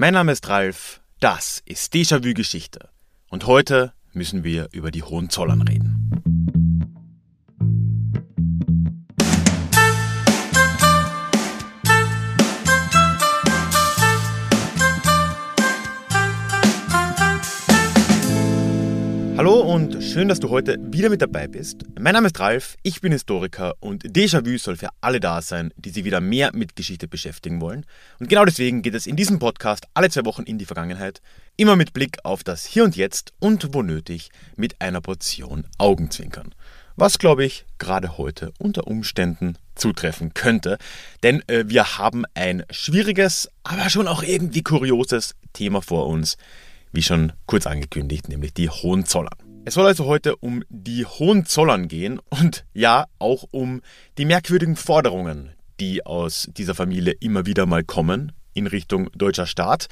Mein Name ist Ralf, das ist Déjà-vu Geschichte und heute müssen wir über die Hohenzollern reden. Hallo und schön, dass du heute wieder mit dabei bist. Mein Name ist Ralf, ich bin Historiker und Déjà-vu soll für alle da sein, die sich wieder mehr mit Geschichte beschäftigen wollen. Und genau deswegen geht es in diesem Podcast alle zwei Wochen in die Vergangenheit, immer mit Blick auf das Hier und Jetzt und wo nötig mit einer Portion Augenzwinkern. Was, glaube ich, gerade heute unter Umständen zutreffen könnte. Denn äh, wir haben ein schwieriges, aber schon auch irgendwie kurioses Thema vor uns wie schon kurz angekündigt, nämlich die Hohenzollern. Es soll also heute um die Hohenzollern gehen und ja, auch um die merkwürdigen Forderungen, die aus dieser Familie immer wieder mal kommen in Richtung deutscher Staat.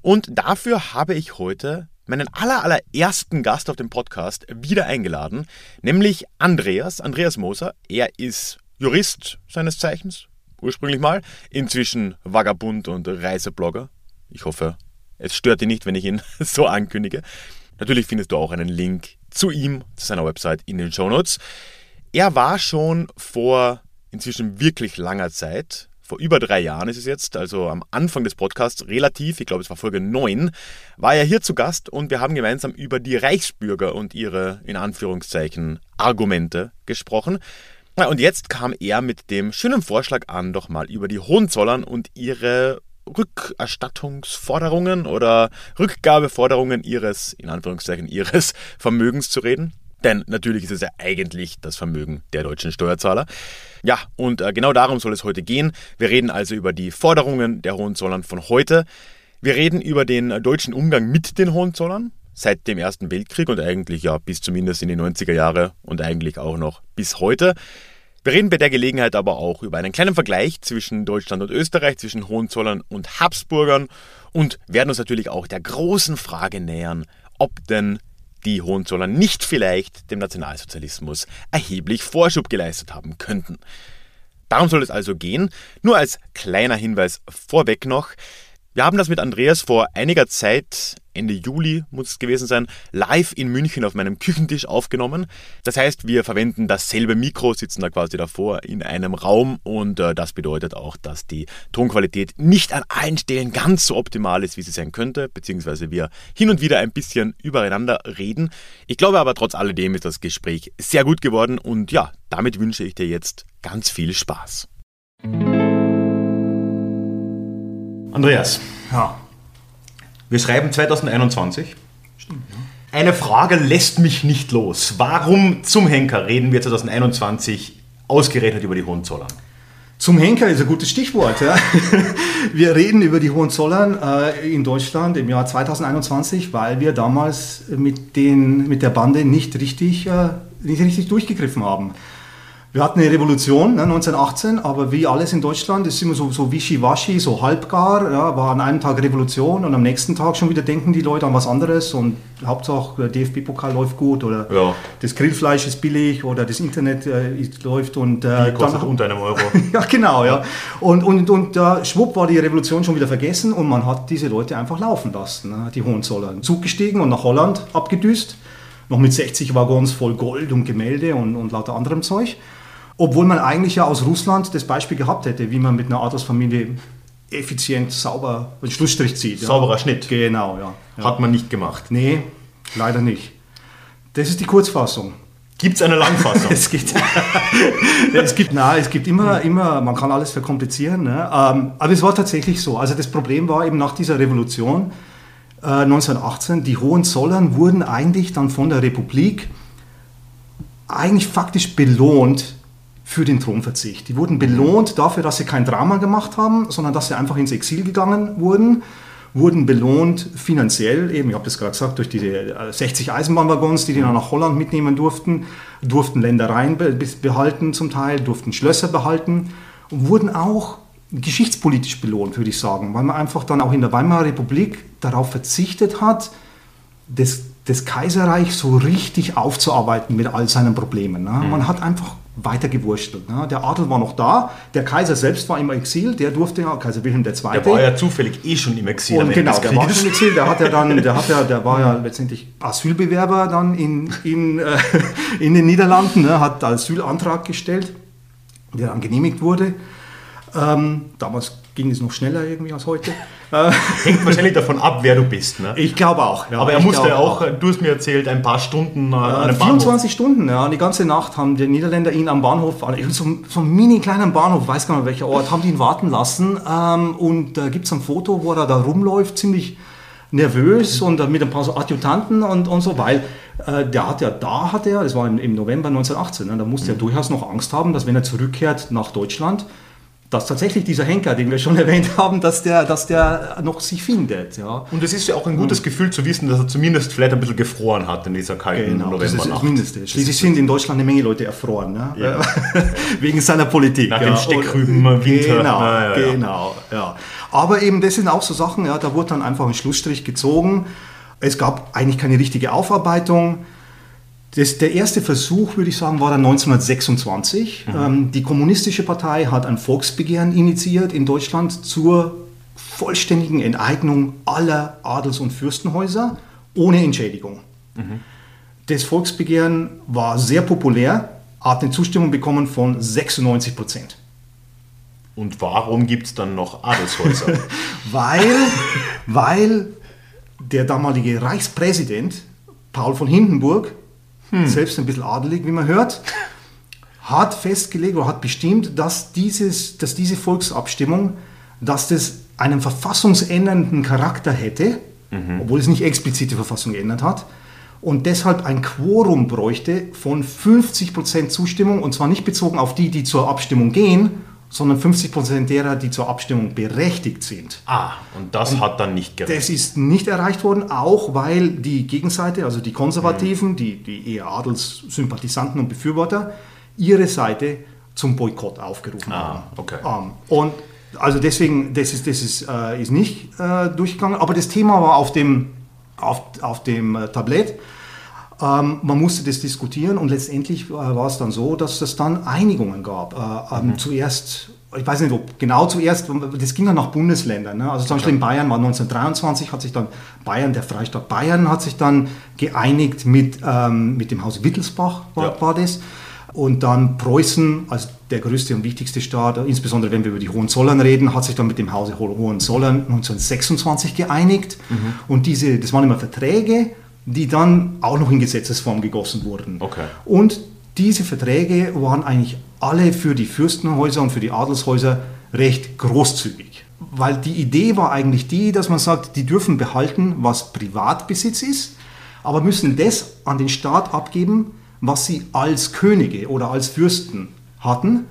Und dafür habe ich heute meinen aller, allerersten Gast auf dem Podcast wieder eingeladen, nämlich Andreas, Andreas Moser. Er ist Jurist seines Zeichens, ursprünglich mal, inzwischen Vagabund und Reiseblogger. Ich hoffe, es stört ihn nicht, wenn ich ihn so ankündige. Natürlich findest du auch einen Link zu ihm, zu seiner Website in den Show Notes. Er war schon vor inzwischen wirklich langer Zeit, vor über drei Jahren ist es jetzt, also am Anfang des Podcasts, relativ, ich glaube es war Folge 9, war er hier zu Gast und wir haben gemeinsam über die Reichsbürger und ihre, in Anführungszeichen, Argumente gesprochen. Und jetzt kam er mit dem schönen Vorschlag an, doch mal über die Hohenzollern und ihre Rückerstattungsforderungen oder Rückgabeforderungen ihres, in Anführungszeichen, ihres Vermögens zu reden. Denn natürlich ist es ja eigentlich das Vermögen der deutschen Steuerzahler. Ja, und äh, genau darum soll es heute gehen. Wir reden also über die Forderungen der Hohenzollern von heute. Wir reden über den deutschen Umgang mit den Hohenzollern seit dem Ersten Weltkrieg und eigentlich ja bis zumindest in die 90er Jahre und eigentlich auch noch bis heute. Wir reden bei der Gelegenheit aber auch über einen kleinen Vergleich zwischen Deutschland und Österreich, zwischen Hohenzollern und Habsburgern und werden uns natürlich auch der großen Frage nähern, ob denn die Hohenzollern nicht vielleicht dem Nationalsozialismus erheblich Vorschub geleistet haben könnten. Darum soll es also gehen. Nur als kleiner Hinweis vorweg noch. Wir haben das mit Andreas vor einiger Zeit, Ende Juli muss es gewesen sein, live in München auf meinem Küchentisch aufgenommen. Das heißt, wir verwenden dasselbe Mikro, sitzen da quasi davor in einem Raum und äh, das bedeutet auch, dass die Tonqualität nicht an allen Stellen ganz so optimal ist, wie sie sein könnte, beziehungsweise wir hin und wieder ein bisschen übereinander reden. Ich glaube aber trotz alledem ist das Gespräch sehr gut geworden und ja, damit wünsche ich dir jetzt ganz viel Spaß. Andreas. Ja. Wir schreiben 2021. Stimmt, ja. Eine Frage lässt mich nicht los. Warum zum Henker reden wir 2021 ausgerechnet über die Hohenzollern? Zum Henker ist ein gutes Stichwort. Ja. Wir reden über die Hohenzollern äh, in Deutschland im Jahr 2021, weil wir damals mit, den, mit der Bande nicht richtig, äh, nicht richtig durchgegriffen haben. Wir hatten eine Revolution ne, 1918, aber wie alles in Deutschland ist immer so, so wischiwaschi, so halbgar. Ja, war an einem Tag Revolution und am nächsten Tag schon wieder denken die Leute an was anderes und Hauptsache der DFB-Pokal läuft gut oder ja. das Grillfleisch ist billig oder das Internet äh, läuft und äh, kostet dann, unter einem Euro. ja, genau, ja. Und, und, und äh, schwupp war die Revolution schon wieder vergessen und man hat diese Leute einfach laufen lassen, ne, die Hohenzollern. Zug gestiegen und nach Holland abgedüst, noch mit 60 Waggons voll Gold und Gemälde und, und lauter anderem Zeug. Obwohl man eigentlich ja aus Russland das Beispiel gehabt hätte, wie man mit einer Adelsfamilie effizient, sauber einen Schlussstrich zieht. Ja. Sauberer Schnitt. Genau, ja. ja. Hat man nicht gemacht. Nee, leider nicht. Das ist die Kurzfassung. Gibt es eine Langfassung? es, gibt, es gibt, na, es gibt immer, immer, man kann alles verkomplizieren. Ne? Ähm, aber es war tatsächlich so. Also das Problem war eben nach dieser Revolution äh, 1918, die Hohenzollern wurden eigentlich dann von der Republik eigentlich faktisch belohnt für den Thronverzicht. Die wurden belohnt dafür, dass sie kein Drama gemacht haben, sondern dass sie einfach ins Exil gegangen wurden, wurden belohnt finanziell, eben, ich habe das gerade gesagt, durch diese 60 äh, Eisenbahnwaggons, die die dann nach Holland mitnehmen durften, durften Ländereien behalten zum Teil, durften Schlösser behalten und wurden auch geschichtspolitisch belohnt, würde ich sagen, weil man einfach dann auch in der Weimarer Republik darauf verzichtet hat, das, das Kaiserreich so richtig aufzuarbeiten mit all seinen Problemen. Ne? Mhm. Man hat einfach weiter gewurstelt. Ne? Der Adel war noch da, der Kaiser selbst war im Exil, der durfte ja, Kaiser Wilhelm II. Der war ja zufällig eh schon im Exil. Und genau, der war schon im Exil, der hat ja dann, der hat ja, der war ja letztendlich Asylbewerber dann in, in, äh, in den Niederlanden, ne? hat Asylantrag gestellt, der dann genehmigt wurde. Ähm, damals ging es noch schneller irgendwie als heute. Hängt wahrscheinlich davon ab, wer du bist. Ne? Ich glaube auch. Ja, Aber er musste auch, auch, du hast mir erzählt, ein paar Stunden äh, an einem 24 Bahnhof. Stunden, ja. Die ganze Nacht haben die Niederländer ihn am Bahnhof, so, so einen mini kleinen Bahnhof, weiß gar nicht welcher Ort, haben die ihn warten lassen. Ähm, und da gibt es ein Foto, wo er da rumläuft, ziemlich nervös und mit ein paar so Adjutanten und, und so, weil äh, der hat ja, da hat er, das war im, im November 1918, ne, da musste mhm. er durchaus noch Angst haben, dass wenn er zurückkehrt nach Deutschland, dass tatsächlich dieser Henker, den wir schon erwähnt haben, dass der, dass der noch sich findet. Ja. Und es ist ja auch ein gutes. Gefühl zu wissen, dass er zumindest vielleicht ein bisschen gefroren hat in dieser kalten genau, Novembernacht. Das ist das Mindeste. Schließlich sind in Deutschland eine Menge Leute erfroren, ne? ja. wegen seiner Politik. Nach ja. dem Steckrüben Winter. Genau, ja, ja, genau. Ja. Aber eben, das sind auch so Sachen, ja, da wurde dann einfach ein Schlussstrich gezogen. Es gab eigentlich keine richtige Aufarbeitung. Das, der erste Versuch, würde ich sagen, war dann 1926. Mhm. Ähm, die Kommunistische Partei hat ein Volksbegehren initiiert in Deutschland zur vollständigen Enteignung aller Adels- und Fürstenhäuser ohne Entschädigung. Mhm. Das Volksbegehren war sehr populär, hat eine Zustimmung bekommen von 96 Prozent. Und warum gibt es dann noch Adelshäuser? weil, weil der damalige Reichspräsident Paul von Hindenburg hm. selbst ein bisschen adelig, wie man hört, hat festgelegt oder hat bestimmt, dass, dieses, dass diese Volksabstimmung, dass das einen verfassungsändernden Charakter hätte, mhm. obwohl es nicht explizit die Verfassung geändert hat, und deshalb ein Quorum bräuchte von 50% Zustimmung, und zwar nicht bezogen auf die, die zur Abstimmung gehen, sondern 50 Prozent derer, die zur Abstimmung berechtigt sind. Ah, und das und hat dann nicht gereicht. Das ist nicht erreicht worden, auch weil die Gegenseite, also die Konservativen, mhm. die, die eher Adelssympathisanten und Befürworter, ihre Seite zum Boykott aufgerufen ah, haben. Okay. Um, ähm, und also deswegen, das ist, das ist, äh, ist nicht äh, durchgegangen, aber das Thema war auf dem, auf, auf dem äh, Tablett. Ähm, man musste das diskutieren und letztendlich äh, war es dann so, dass es dann Einigungen gab. Äh, ähm, mhm. Zuerst, ich weiß nicht, ob genau zuerst, das ging dann nach Bundesländern. Ne? Also zum Beispiel in Bayern war 1923, hat sich dann Bayern, der Freistaat Bayern, hat sich dann geeinigt mit, ähm, mit dem Haus Wittelsbach, war, ja. war das. Und dann Preußen als der größte und wichtigste Staat, insbesondere wenn wir über die Hohenzollern reden, hat sich dann mit dem Hause Hohenzollern 1926 geeinigt. Mhm. Und diese, das waren immer Verträge, die dann auch noch in Gesetzesform gegossen wurden. Okay. Und diese Verträge waren eigentlich alle für die Fürstenhäuser und für die Adelshäuser recht großzügig. Weil die Idee war eigentlich die, dass man sagt, die dürfen behalten, was Privatbesitz ist, aber müssen das an den Staat abgeben, was sie als Könige oder als Fürsten hatten.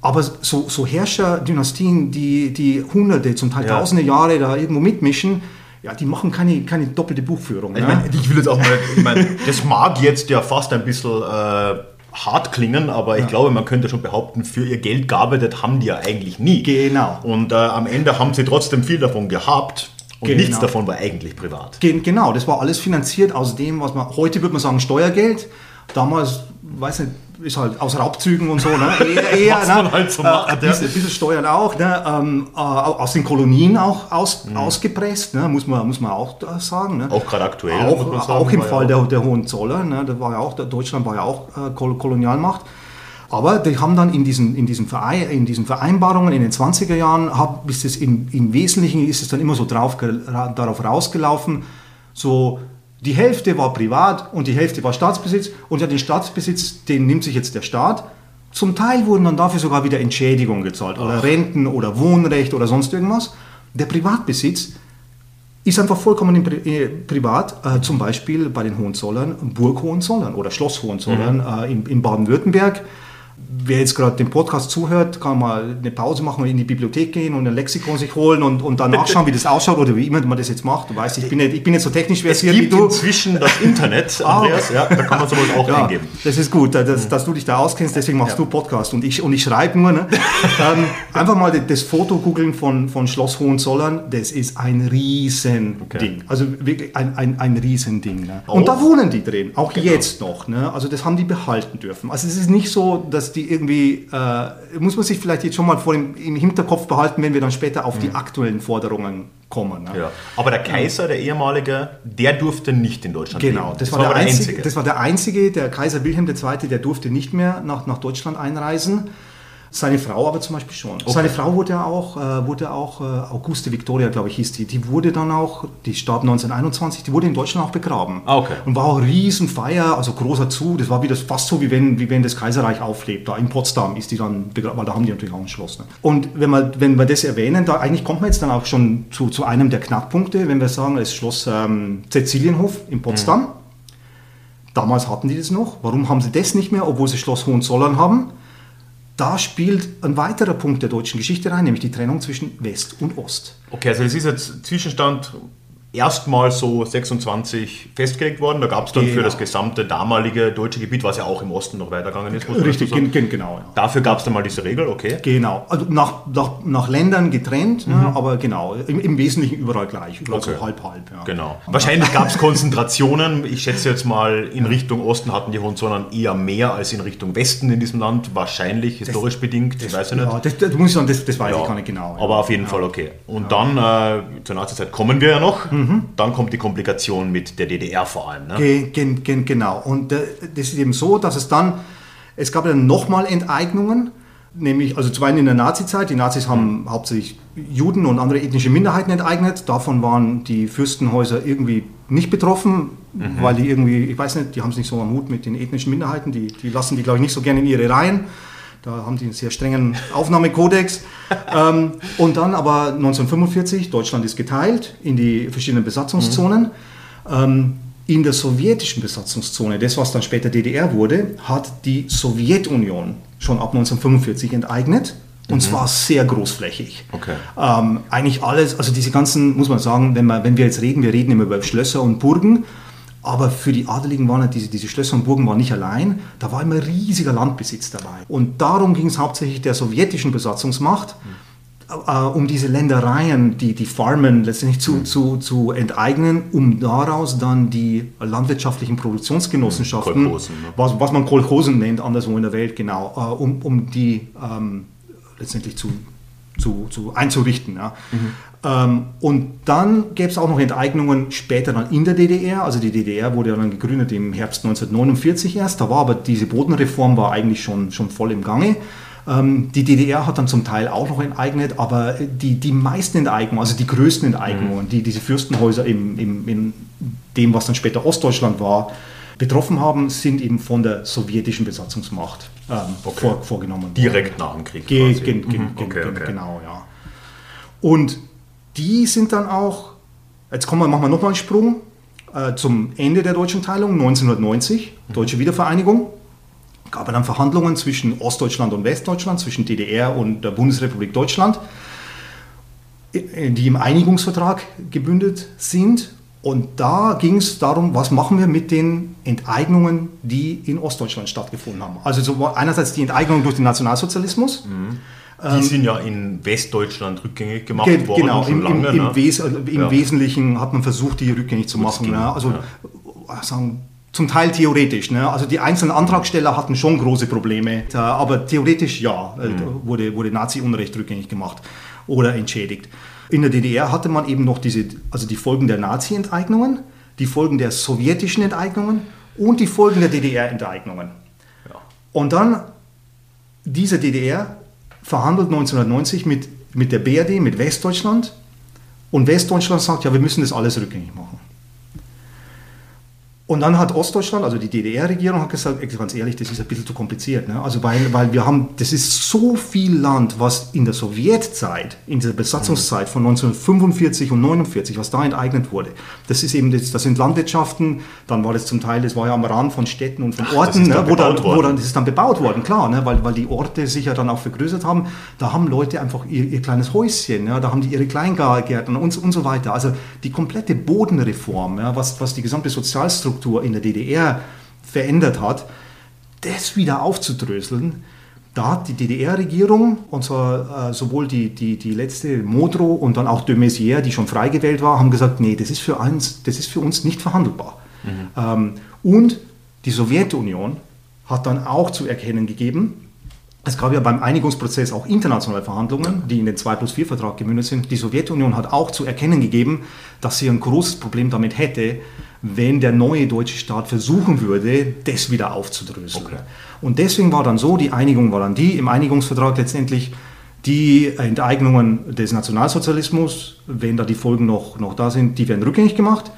Aber so, so Herrscherdynastien, die, die hunderte, zum Teil ja. tausende Jahre da irgendwo mitmischen, ja, die machen keine, keine doppelte Buchführung. Ich, mein, ich will jetzt auch mal, ich mein, das mag jetzt ja fast ein bisschen äh, hart klingen, aber ich ja. glaube, man könnte schon behaupten, für ihr Geld gearbeitet haben die ja eigentlich nie. Genau. Und äh, am Ende haben sie trotzdem viel davon gehabt. Und genau. nichts davon war eigentlich privat. Genau, das war alles finanziert aus dem, was man, heute würde man sagen Steuergeld. Damals, weiß nicht, ist halt aus Raubzügen und so, ne? Eher, eher Was ne? man halt so macht, äh, ein, bisschen, bisschen Steuern auch, ne? Ähm, äh, aus den Kolonien auch aus, mhm. ausgepresst, ne? muss, man, muss man auch sagen. Ne? Auch gerade aktuell. Auch, sagen, auch im Fall ja der, der Hohenzollern, ne? da war ja auch, Deutschland war ja auch äh, Kolonialmacht. Aber die haben dann in diesen, in diesen, Verein, in diesen Vereinbarungen in den 20er Jahren, hab, ist es im, im Wesentlichen ist es dann immer so drauf, darauf rausgelaufen, so die Hälfte war privat und die Hälfte war Staatsbesitz. Und ja, den Staatsbesitz, den nimmt sich jetzt der Staat. Zum Teil wurden dann dafür sogar wieder Entschädigungen gezahlt oder Ach. Renten oder Wohnrecht oder sonst irgendwas. Der Privatbesitz ist einfach vollkommen Pri äh, privat, äh, zum Beispiel bei den Hohenzollern, Burg Hohenzollern oder Schloss Hohenzollern mhm. äh, in, in Baden-Württemberg wer jetzt gerade den Podcast zuhört, kann mal eine Pause machen und in die Bibliothek gehen und ein Lexikon sich holen und, und dann nachschauen, wie das ausschaut oder wie immer man das jetzt macht. Du weißt, ich bin nicht, ich bin nicht so technisch versiert wie du. inzwischen das Internet, ah, Andreas, ja, da kann man sowas auch ja, eingeben. Das ist gut, dass, dass, du dich da auskennst, deswegen machst ja. du Podcast und ich, und ich schreibe nur. Ne? ähm, einfach mal das Foto googeln von, von Schloss Hohenzollern, das ist ein Riesending. Okay. Also wirklich ein, ein, ein Riesending. Ne? Und da wohnen die drin, auch genau. jetzt noch. Ne? Also das haben die behalten dürfen. Also es ist nicht so, dass dass die irgendwie, äh, muss man sich vielleicht jetzt schon mal vor dem, im Hinterkopf behalten, wenn wir dann später auf mhm. die aktuellen Forderungen kommen. Ne? Ja. Aber der Kaiser, der ehemalige, der durfte nicht in Deutschland Genau, das, das war, war, der, einzige, einzige. Das war der einzige, der Kaiser Wilhelm II., der durfte nicht mehr nach, nach Deutschland einreisen. Seine Frau aber zum Beispiel schon. Okay. Seine Frau wurde auch, äh, wurde auch äh, Auguste Victoria, glaube ich, hieß die. Die wurde dann auch, die starb 1921, die wurde in Deutschland auch begraben. Ah, okay. Und war auch Riesenfeier, also großer Zug. Das war wie das, fast so, wie wenn, wie wenn das Kaiserreich auflebt. Da in Potsdam ist die dann begraben, weil da haben die natürlich auch ein Schloss. Ne? Und wenn wir, wenn wir das erwähnen, da eigentlich kommt man jetzt dann auch schon zu, zu einem der Knackpunkte, wenn wir sagen, das Schloss ähm, Cäcilienhof in Potsdam. Mhm. Damals hatten die das noch. Warum haben sie das nicht mehr, obwohl sie Schloss Hohenzollern haben? Da spielt ein weiterer Punkt der deutschen Geschichte rein, nämlich die Trennung zwischen West und Ost. Okay, also das ist jetzt Zwischenstand erstmals so 26 festgelegt worden. Da gab es dann genau. für das gesamte damalige deutsche Gebiet, was ja auch im Osten noch weitergegangen ist. Richtig, genau. Ja. Dafür gab es dann mal diese Regel, okay. Genau, also nach, nach, nach Ländern getrennt, mhm. ja, aber genau, im, im, Wesentlichen überall gleich, überall okay. so halb, halb. Ja. Genau. Wahrscheinlich gab es Konzentrationen. Ich schätze jetzt mal, in Richtung Osten hatten die Hohenzollern eher mehr als in Richtung Westen in diesem Land. Wahrscheinlich, historisch das, bedingt, das, ich weiß ja nicht. Ja, das, das, muss ich sagen, das, das weiß ich gar nicht genau. Aber auf jeden Fall okay. Und dann, äh, zur Nazizeit kommen wir ja noch. Mhm. Mhm. Dann kommt die Komplikation mit der DDR vor allem. Ne? Gen, gen, gen, genau. Und äh, das ist eben so, dass es dann, es gab dann nochmal Enteignungen, nämlich, also zum einen in der Nazizeit, die Nazis haben mhm. hauptsächlich Juden und andere ethnische Minderheiten enteignet, davon waren die Fürstenhäuser irgendwie nicht betroffen, mhm. weil die irgendwie, ich weiß nicht, die haben es nicht so am Hut mit den ethnischen Minderheiten, die, die lassen die, glaube ich, nicht so gerne in ihre Reihen. Da haben die einen sehr strengen Aufnahmekodex. ähm, und dann aber 1945, Deutschland ist geteilt in die verschiedenen Besatzungszonen. Mhm. Ähm, in der sowjetischen Besatzungszone, das was dann später DDR wurde, hat die Sowjetunion schon ab 1945 enteignet. Und mhm. zwar sehr großflächig. Okay. Ähm, eigentlich alles, also diese ganzen, muss man sagen, wenn, man, wenn wir jetzt reden, wir reden immer über Schlösser und Burgen. Aber für die Adeligen waren diese, diese Schlösser und Burgen waren nicht allein, da war immer riesiger Landbesitz dabei. Und darum ging es hauptsächlich der sowjetischen Besatzungsmacht, mhm. äh, um diese Ländereien, die, die Farmen letztendlich zu, mhm. zu, zu enteignen, um daraus dann die landwirtschaftlichen Produktionsgenossenschaften, Kolchosen, ne? was, was man Kolchosen nennt, anderswo in der Welt, genau, äh, um, um die ähm, letztendlich zu, zu, zu einzurichten. Ja. Mhm. Ähm, und dann gäbe es auch noch Enteignungen später dann in der DDR. Also die DDR wurde ja dann gegründet im Herbst 1949 erst. Da war aber diese Bodenreform war eigentlich schon, schon voll im Gange. Ähm, die DDR hat dann zum Teil auch noch enteignet, aber die, die meisten Enteignungen, also die größten Enteignungen, mhm. die diese Fürstenhäuser im, im, in dem, was dann später Ostdeutschland war, betroffen haben, sind eben von der sowjetischen Besatzungsmacht ähm, okay. vor, vorgenommen. Direkt nach dem Krieg. Ge ge ge mhm. okay, okay. Genau, ja. Und die sind dann auch, jetzt kommen wir, machen wir nochmal einen Sprung äh, zum Ende der deutschen Teilung, 1990, mhm. deutsche Wiedervereinigung. Gab es dann Verhandlungen zwischen Ostdeutschland und Westdeutschland, zwischen DDR und der Bundesrepublik Deutschland, äh, die im Einigungsvertrag gebündet sind. Und da ging es darum, was machen wir mit den Enteignungen, die in Ostdeutschland stattgefunden haben. Also so einerseits die Enteignung durch den Nationalsozialismus. Mhm die ähm, sind ja in Westdeutschland rückgängig gemacht ge worden. Genau, im, lange, im, ne? Wes im ja. Wesentlichen hat man versucht, die rückgängig zu machen. Ne? Also ja. sagen, zum Teil theoretisch. Ne? Also die einzelnen Antragsteller hatten schon große Probleme, aber theoretisch ja, äh, mhm. wurde, wurde Nazi-Unrecht rückgängig gemacht oder entschädigt. In der DDR hatte man eben noch diese, also die Folgen der Nazi-Enteignungen, die Folgen der sowjetischen Enteignungen und die Folgen der DDR-Enteignungen. Ja. Und dann diese DDR verhandelt 1990 mit, mit der BRD, mit Westdeutschland. Und Westdeutschland sagt, ja, wir müssen das alles rückgängig machen. Und dann hat Ostdeutschland, also die DDR-Regierung, hat gesagt, ganz ehrlich, das ist ein bisschen zu kompliziert. Ne? Also weil, weil wir haben, das ist so viel Land, was in der Sowjetzeit, in dieser Besatzungszeit von 1945 und 49, was da enteignet wurde. Das ist eben, das, das sind Landwirtschaften, dann war das zum Teil, das war ja am Rand von Städten und von Ach, Orten, ne? wo, dann, wo dann, das ist dann bebaut worden, klar, ne? weil, weil die Orte sich ja dann auch vergrößert haben. Da haben Leute einfach ihr, ihr kleines Häuschen, ja? da haben die ihre Kleingärten und, und so weiter. Also die komplette Bodenreform, ja? was, was die gesamte Sozialstruktur Infrastruktur in der DDR verändert hat, das wieder aufzudröseln, da hat die DDR-Regierung, und zwar äh, sowohl die, die, die letzte Modrow und dann auch de Maizière, die schon frei gewählt war, haben gesagt, nee, das ist für uns, das ist für uns nicht verhandelbar. Mhm. Ähm, und die Sowjetunion hat dann auch zu erkennen gegeben, Es gab ja beim Einigungsprozess auch internationale Verhandlungen, die in den 2 plus 4 Vertrag gemündet sind. Die Sowjetunion hat auch zu erkennen gegeben, dass sie ein großes Problem damit hätte, wenn der neue deutsche Staat versuchen würde, das wieder aufzudröseln. Okay. Und deswegen war dann so, die Einigung war dann die, im Einigungsvertrag letztendlich, die Enteignungen des Nationalsozialismus, wenn da die Folgen noch, noch da sind, die werden rückgängig gemacht.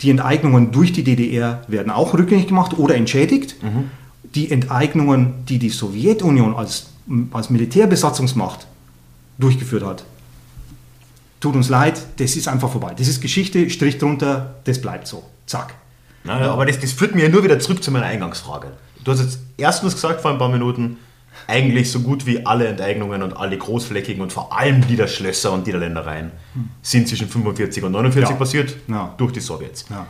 Die Enteignungen durch die DDR werden auch rückgängig gemacht oder entschädigt. Mhm die Enteignungen, die die Sowjetunion als, als Militärbesatzungsmacht durchgeführt hat, tut uns leid, das ist einfach vorbei. Das ist Geschichte, Strich drunter, das bleibt so. Zack. Naja, aber das, das führt mir nur wieder zurück zu meiner Eingangsfrage. Du hast jetzt erstens gesagt vor ein paar Minuten, eigentlich so gut wie alle Enteignungen und alle großflächigen und vor allem Niederschlösser und Niederländereien hm. sind zwischen 45 und 49 ja. passiert ja. durch die Sowjets. Ja.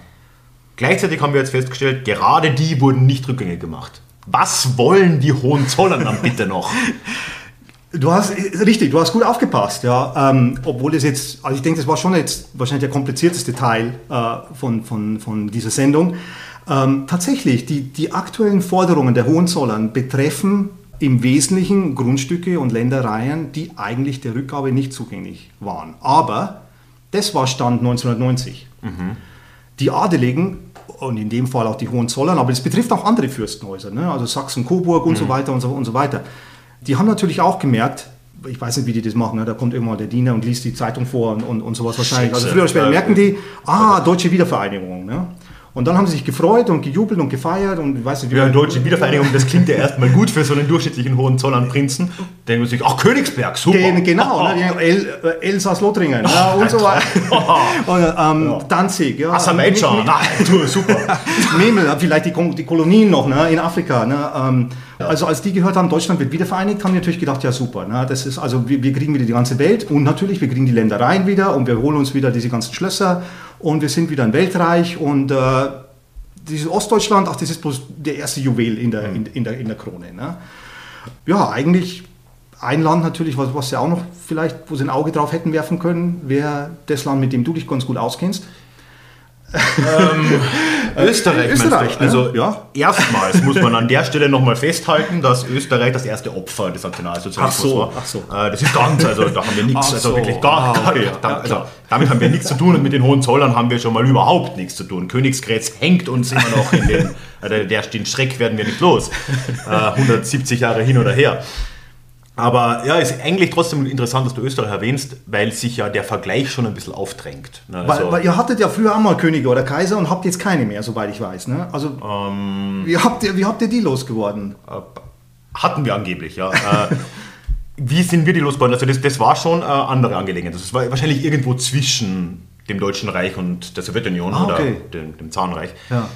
Gleichzeitig haben wir jetzt festgestellt, gerade die wurden nicht rückgängig gemacht. Was wollen die Hohenzollern dann bitte noch? Du hast richtig, du hast gut aufgepasst, ja. Ähm, obwohl es jetzt, also ich denke, das war schon jetzt wahrscheinlich der komplizierteste Teil äh, von, von, von dieser Sendung. Ähm, tatsächlich, die, die aktuellen Forderungen der Hohenzollern betreffen im Wesentlichen Grundstücke und Ländereien, die eigentlich der Rückgabe nicht zugänglich waren. Aber das war Stand 1990. Mhm. Die Adeligen und in dem Fall auch die Hohenzollern, aber es betrifft auch andere Fürstenhäuser, ne? also Sachsen, Coburg und mhm. so weiter und so, und so weiter. Die haben natürlich auch gemerkt, ich weiß nicht, wie die das machen, ne? da kommt irgendwann der Diener und liest die Zeitung vor und, und, und sowas wahrscheinlich. Also früher oder später merken die, ah, deutsche Wiedervereinigung. Ne? Und dann haben sie sich gefreut und gejubelt und gefeiert und weiß nicht, wie Ja, deutsche Wiedervereinigung, das klingt ja erstmal gut für so einen durchschnittlichen Hohenzollern-Prinzen. Denken sie sich, ach, Königsberg, super. Gen, genau, ne, El, äh, Elsass-Lothringen ja, und so weiter. und, ähm, ja. Danzig, ja. Aserbaidschan, super. Memel, vielleicht die, die Kolonien noch ne, in Afrika. Ne, ähm, also als die gehört haben, Deutschland wird wiedervereinigt, haben die natürlich gedacht, ja super, ne, das ist, also wir, wir kriegen wieder die ganze Welt und natürlich, wir kriegen die Ländereien wieder und wir holen uns wieder diese ganzen Schlösser und wir sind wieder ein Weltreich und äh, dieses Ostdeutschland, ach, das ist bloß der erste Juwel in der, in, in der, in der Krone. Ne? Ja, eigentlich ein Land natürlich, was, was sie auch noch vielleicht, wo sie ein Auge drauf hätten werfen können, wäre das Land, mit dem du dich ganz gut auskennst ähm, Österreich, Österreich ne? Also ja. erstmals muss man an der Stelle nochmal festhalten, dass Österreich das erste Opfer des Nationalsozialismus ach so, war. Ach so. Äh, das ist ganz, also da haben wir nichts, also wirklich gar, ah, okay. da, also, damit haben wir nichts zu tun und mit den Hohenzollern haben wir schon mal überhaupt nichts zu tun. Königsgrätz hängt uns immer noch in den, äh, der, den Schreck werden wir nicht los. Äh, 170 Jahre hin oder her. Aber ja, ist eigentlich trotzdem interessant, dass du Österreich erwähnst, weil sich ja der Vergleich schon ein bisschen aufdrängt. Ne? Also weil, weil, ihr hattet ja früher auch mal Könige oder Kaiser und habt jetzt keine mehr, soweit ich weiß. Ne? Also ähm, wie, habt ihr, wie habt ihr die losgeworden? Äh, hatten wir angeblich, ja. Äh, wie sind wir die losgeworden? Also das, das war schon eine andere Angelegenheit. Das war wahrscheinlich irgendwo zwischen dem Deutschen Reich und der Sowjetunion ah, okay. oder dem, dem Zarenreich. Ja.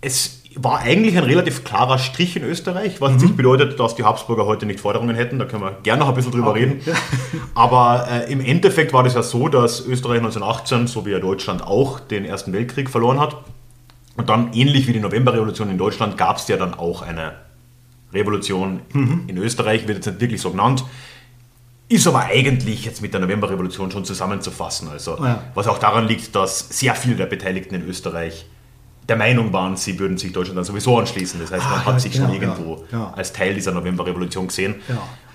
Es war eigentlich ein relativ klarer Strich in Österreich, was mhm. nicht bedeutet, dass die Habsburger heute nicht Forderungen hätten. Da können wir gerne noch ein bisschen drüber okay. reden. Aber äh, im Endeffekt war das ja so, dass Österreich 1918, so wie ja Deutschland auch, den Ersten Weltkrieg verloren hat. Und dann, ähnlich wie die Novemberrevolution in Deutschland, gab es ja dann auch eine Revolution mhm. in Österreich, wird jetzt nicht wirklich so genannt. Ist aber eigentlich jetzt mit der Novemberrevolution schon zusammenzufassen. Also, ja. Was auch daran liegt, dass sehr viele der Beteiligten in Österreich der Meinung waren, sie würden sich Deutschland dann sowieso anschließen. Das heißt, man ah, hat sich genau, schon irgendwo ja, als Teil dieser Novemberrevolution gesehen.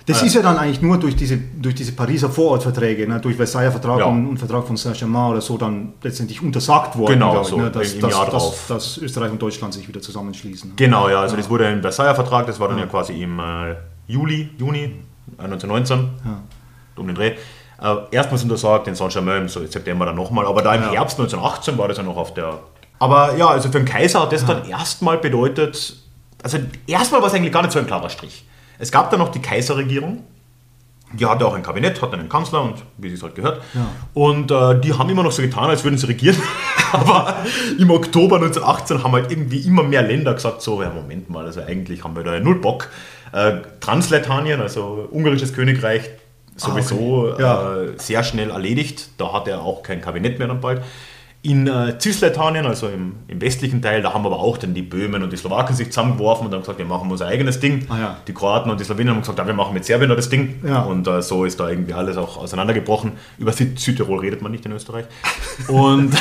Das äh, ist ja dann eigentlich nur durch diese, durch diese Pariser Vorortverträge, ne, durch Versailler Vertrag ja. und, und, Vertrag von Saint-Germain oder so dann letztendlich untersagt worden, genau, so, ne, dass, dass, dass, dass, Österreich und Deutschland sich wieder zusammenschließen. Genau, ja, also das wurde im Versailler Vertrag, das war dann ja, quasi im äh, Juli, Juni 1919, um den Dreh. Äh, erstmals untersagt, in Saint-Germain im September dann nochmal, aber da im Herbst 1918 war das ja noch auf der aber ja, also für den Kaiser hat das dann erstmal bedeutet, also erstmal war es eigentlich gar nicht so ein klarer Strich. Es gab dann noch die Kaiserregierung, die hatte auch ein Kabinett, hatte einen Kanzler und wie es halt gehört. Ja. Und äh, die haben immer noch so getan, als würden sie regieren. Aber im Oktober 1918 haben halt irgendwie immer mehr Länder gesagt, so, ja Moment mal, also eigentlich haben wir da ja null Bock. Äh, Transletanien, also ungarisches Königreich, sowieso ah, okay. ja. äh, sehr schnell erledigt. Da hat er auch kein Kabinett mehr dann bald. In äh, Cisleithanien, also im, im, westlichen Teil, da haben aber auch dann die Böhmen und die Slowaken sich zusammengeworfen und haben gesagt, wir machen unser eigenes Ding. Ah, ja. Die Kroaten und die Slawinen haben gesagt, ja, wir machen mit Serbien das Ding. Ja. Und äh, so ist da irgendwie alles auch auseinandergebrochen. Über Südtirol redet man nicht in Österreich. Und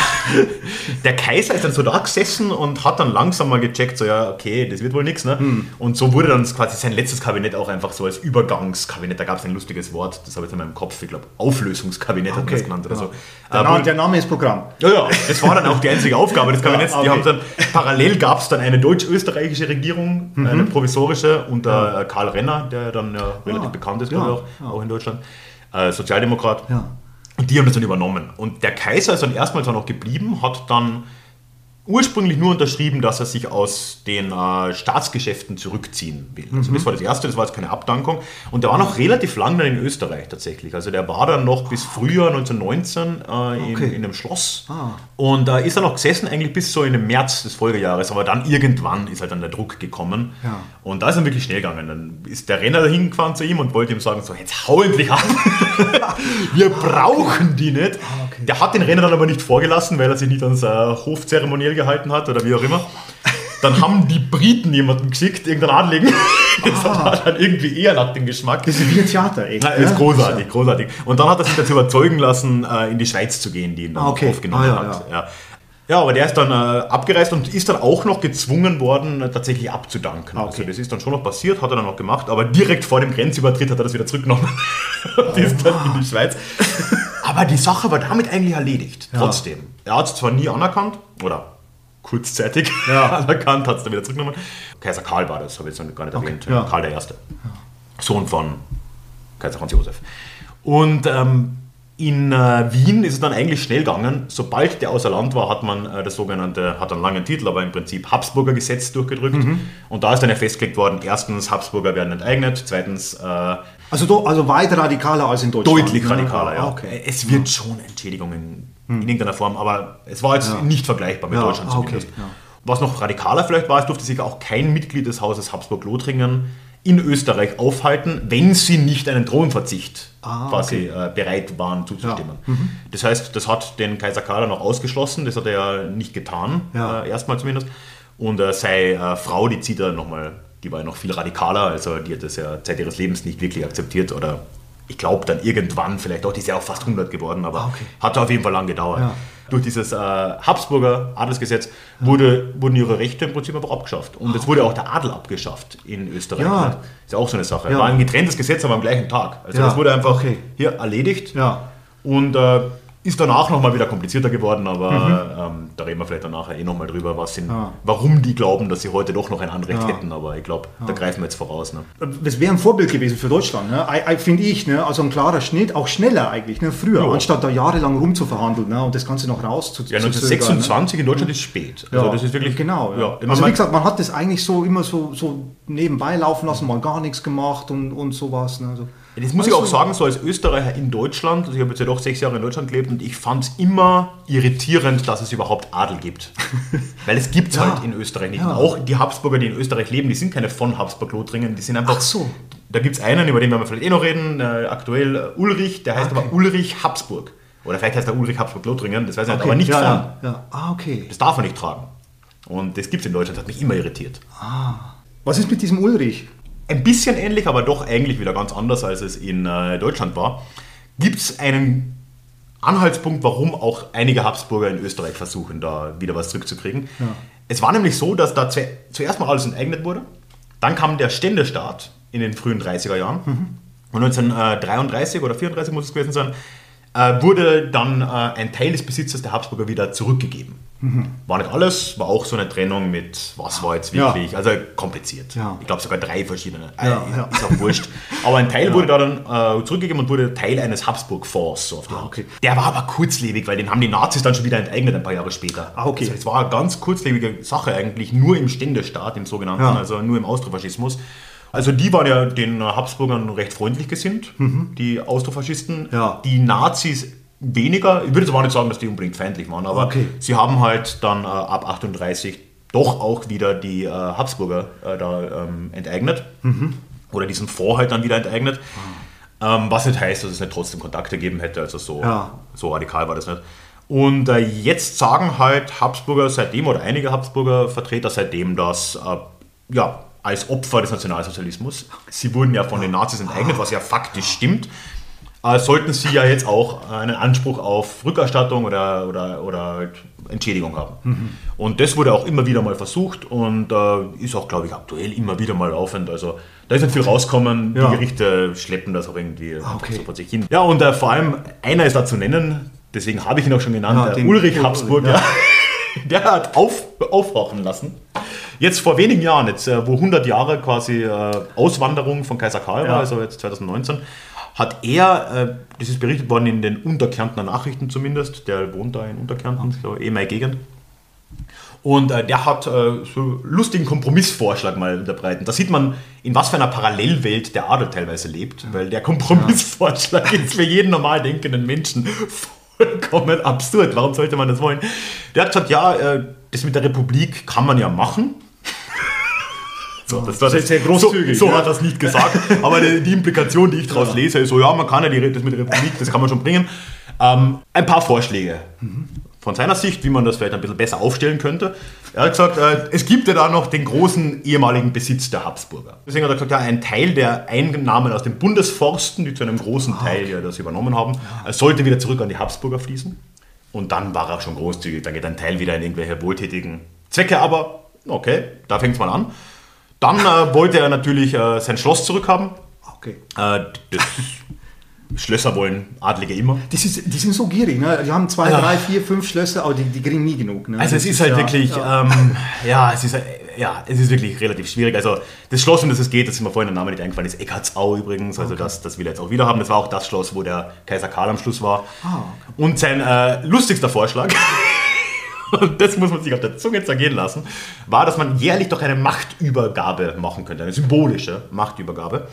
der Kaiser ist dann so da gesessen und hat dann langsam mal gecheckt, so ja, okay, das wird wohl nichts. Ne? Hm. Und so wurde dann quasi sein letztes Kabinett auch einfach so als Übergangskabinett. Da gab es ein lustiges Wort, das habe ich in meinem Kopf, ich glaube, Auflösungskabinett okay. hat man das genannt oder ja. so. Der, Name, der Name ist Programm. Ja, ja, das war dann auch die einzige Aufgabe des Kabinetts. Ja, okay. Die haben dann, parallel gab es dann eine deutsch-österreichische Regierung, mhm. eine provisorische, unter ja. Äh, Karl Renner, der dann ja relativ bekannt ist, glaube ich, auch, auch in Deutschland. Äh, Sozialdemokrat. Und die haben das dann übernommen. Und der Kaiser ist dann erstmal dann noch geblieben, hat dann ursprünglich nur unterschrieben, dass er sich aus den äh, Staatsgeschäften zurückziehen will. Also das war das Erste, das war jetzt keine Abdankung. Und der war noch relativ lang dann in Österreich tatsächlich. Also der war dann noch bis Frühjahr 1919 äh, okay. in, in, einem Schloss. Ah. Und da äh, ist er noch gesessen eigentlich bis so in den März des Folgejahres. Aber dann irgendwann ist halt dann der Druck gekommen. Ja. Und da ist er wirklich schnell gegangen. Dann ist der Renner dahin gefahren zu ihm und wollte ihm sagen, so jetzt hau endlich ab. Wir brauchen die nicht. Ah, okay. Der hat den Renner dann aber nicht vorgelassen, weil er sich nicht ans äh, Gehalten hat oder wie auch immer. Dann haben die Briten jemanden geschickt, irgendeinen Adligen. Das ah. hat dann irgendwie eher nach dem Geschmack. Das ist wie ein Theater, echt. Ist ja? großartig, großartig. Und dann hat er sich dazu überzeugen lassen, äh, in die Schweiz zu gehen, die ihn dann ah, okay. aufgenommen ah, ja, hat. Ja. Ja, aber der ist dann äh, abgereist und ist dann auch noch gezwungen worden, äh, tatsächlich abzudanken. Ah, okay. Also das ist dann schon noch passiert, hat er dann noch gemacht, aber direkt vor dem Grenzübertritt hat er das wieder zurückgenommen und ist dann in die Schweiz. aber die Sache war damit eigentlich erledigt, ja. trotzdem. Er hat es zwar nie anerkannt, oder kurzzeitig ja. anerkannt, hat es dann wieder zurückgenommen. Kaiser Karl war das, habe ich jetzt gar nicht okay. erwähnt. Ja. Karl I. Sohn von Kaiser Franz Josef. Und ähm, in äh, Wien ist es dann eigentlich schnell gegangen. Sobald der außer Land war, hat man äh, das sogenannte, hat einen langen Titel, aber im Prinzip Habsburger Gesetz durchgedrückt. Mhm. Und da ist dann ja festgelegt worden, erstens, Habsburger werden enteignet, zweitens... Äh, also, do, also weit radikaler als in Deutschland? Deutlich radikaler, ja. Okay. Es wird schon Entschädigungen hm. in irgendeiner Form, aber es war jetzt ja. nicht vergleichbar mit ja. Deutschland ah, zumindest. Okay. Ja. Was noch radikaler vielleicht war, es durfte sich auch kein Mitglied des Hauses Habsburg-Lothringen in Österreich aufhalten, wenn sie nicht einen Thronverzicht ah, quasi okay. äh, bereit waren zuzustimmen. Ja. Mhm. Das heißt, das hat den Kaiser Karl noch ausgeschlossen, das hat er ja nicht getan, ja. äh, erstmal zumindest. Und äh, seine äh, Frau, die zieht er nochmal, die war ja noch viel radikaler, also die hat das ja Zeit ihres Lebens nicht wirklich akzeptiert oder ich glaube dann irgendwann, vielleicht auch, die ist ja auch fast 100 geworden, aber ah, okay. hat auf jeden Fall lang gedauert. Ja. Durch dieses äh, Habsburger Adelsgesetz wurde, wurden ihre Rechte im Prinzip aber abgeschafft. Und es wurde auch der Adel abgeschafft in Österreich. Ja. Das ist ja auch so eine Sache. Ja. War ein getrenntes Gesetz, aber am gleichen Tag. Also das wurde einfach okay. hier erledigt. Und äh, ist danach nochmal wieder komplizierter geworden, aber mhm. ähm, da reden wir vielleicht dann nachher eh nochmal drüber, was sind, ja. warum die glauben, dass sie heute doch noch ein Anrecht ja. hätten. Aber ich glaube, ja. da greifen wir jetzt voraus. Ne? Das wäre ein Vorbild gewesen für Deutschland, ne? finde ich. Ne? Also ein klarer Schnitt, auch schneller eigentlich, ne? früher, anstatt da jahrelang rumzuverhandeln ne? und das Ganze noch raus zu Ja, 1926 ne? in Deutschland ist spät. Also das ist wirklich. Genau. Also wie gesagt, man hat das eigentlich so immer so, so nebenbei laufen lassen, mal gar nichts gemacht und, und sowas. Ne? Also, das muss also, ich auch sagen, so als Österreicher in Deutschland, also ich habe jetzt ja doch sechs Jahre in Deutschland gelebt und ich fand es immer irritierend, dass es überhaupt Adel gibt. Weil es gibt es ja. halt in Österreich nicht. Ja. Auch die Habsburger, die in Österreich leben, die sind keine von Habsburg-Lothringen, die sind einfach... Ach so. Da gibt es einen, über den werden wir vielleicht eh noch reden, äh, aktuell äh, Ulrich, der heißt okay. aber Ulrich Habsburg. Oder vielleicht heißt er Ulrich Habsburg-Lothringen, das weiß ich okay. nicht, aber nicht ja, von. Ja. Ah, okay. Das darf er nicht tragen. Und das gibt es in Deutschland, das hat mich immer irritiert. Ah. Was ist mit diesem Ulrich? Ein bisschen ähnlich, aber doch eigentlich wieder ganz anders, als es in äh, Deutschland war, gibt es einen Anhaltspunkt, warum auch einige Habsburger in Österreich versuchen, da wieder was zurückzukriegen. Ja. Es war nämlich so, dass da zuerst mal alles enteignet wurde, dann kam der Ständestaat in den frühen 30er Jahren mhm. und 1933 oder 34 muss es gewesen sein, äh, wurde dann äh, ein Teil des Besitzes der Habsburger wieder zurückgegeben. Mhm. War nicht alles, war auch so eine Trennung mit, was war jetzt wirklich, ja. also kompliziert. Ja. Ich glaube sogar drei verschiedene, äh, ja, ist auch wurscht. Aber ein Teil wurde da dann äh, zurückgegeben und wurde Teil eines Habsburg-Fonds. So ah, okay. Der war aber kurzlebig, weil den haben die Nazis dann schon wieder enteignet ein paar Jahre später. Ah, okay. Also es war eine ganz kurzlebige Sache eigentlich, nur im Ständestaat, im sogenannten, also nur im Austrofaschismus. Also die waren ja den Habsburgern recht freundlich gesinnt, mhm. die Austrofaschisten. Die Nazis weniger. Ich würde jetzt aber nicht sagen, dass die unbedingt feindlich waren, aber okay. sie haben halt dann äh, ab 38 doch auch wieder die äh, Habsburger äh, da ähm, enteignet. Mhm. Oder diesen Fonds halt dann wieder enteignet. Mhm. Ähm, was nicht heißt, dass es nicht trotzdem Kontakte gegeben hätte. Also so, ja. so radikal war das nicht. Und äh, jetzt sagen halt Habsburger seitdem oder einige Habsburger Vertreter seitdem, dass äh, ja, als Opfer des Nationalsozialismus, sie wurden ja von den Nazis enteignet, was ja faktisch stimmt, äh, sollten sie ja jetzt auch einen Anspruch auf Rückerstattung oder, oder, oder Entschädigung haben. Mhm. Und das wurde auch immer wieder mal versucht und äh, ist auch, glaube ich, aktuell immer wieder mal laufend. Also da ist nicht viel rauskommen. Ja. Die Gerichte schleppen das auch irgendwie ah, okay. so vor sich hin. Ja, und äh, vor allem einer ist da zu nennen, deswegen habe ich ihn auch schon genannt, ja, Ulrich Habsburg. Ja. Der hat auf, aufhorchen lassen. Jetzt vor wenigen Jahren, jetzt, äh, wo 100 Jahre quasi äh, Auswanderung von Kaiser Karl war, also jetzt 2019, hat er, äh, das ist berichtet worden in den Unterkärntner Nachrichten zumindest, der wohnt da in Unterkärnten, ich glaube, eh meine Gegend. Und äh, der hat äh, so einen lustigen Kompromissvorschlag mal unterbreitet. Da sieht man, in was für einer Parallelwelt der Adel teilweise lebt, weil der Kompromissvorschlag ist für jeden normal denkenden Menschen vollkommen absurd. Warum sollte man das wollen? Der hat gesagt, ja, äh, das mit der Republik kann man ja machen, so, das war das, sehr großzügig. So, so ja. hat er es nicht gesagt. Aber die, die, Implikation, die ich daraus ja. lese, ist so, ja, man kann ja die, das mit der Republik, das kann man schon bringen. Ähm, ein paar Vorschläge mhm. von seiner Sicht, wie man das vielleicht ein bisschen besser aufstellen könnte. Er hat gesagt, äh, es gibt ja da noch den großen ehemaligen Besitz der Habsburger. Deswegen hat er gesagt, ja, ein Teil der Einnahmen aus den Bundesforsten, die zu einem großen ah, Teil ja das übernommen haben, ja. Äh, sollte wieder zurück an die Habsburger fließen. Und dann war er schon großzügig. Dann geht ein Teil wieder in irgendwelche wohltätigen Zwecke, aber okay, da fängt es mal an. Dann äh, wollte er natürlich äh, sein Schloss zurückhaben. Okay. Äh, Schlösser wollen Adlige immer. Die sind, die sind so gierig, ne? Die haben zwei, ja. drei, vier, fünf Schlösser, aber die, die kriegen nie genug. Ne? Also es ist, ist, halt ja, wirklich, ja. Ähm, ja, es ist, ja, es ist wirklich relativ schwierig. Also das Schloss, um das es geht, das ist mir vorhin der Name nicht eingefallen, ist Eckartsau übrigens. Also okay. das, das will er jetzt auch wieder haben. Das war auch das Schloss, wo der Kaiser Karl am Schluss war. Ah, okay. Und sein äh, lustigster Vorschlag und das muss man sich auf der Zunge zergehen lassen, war, dass man jährlich doch eine Machtübergabe machen könnte, eine symbolische Machtübergabe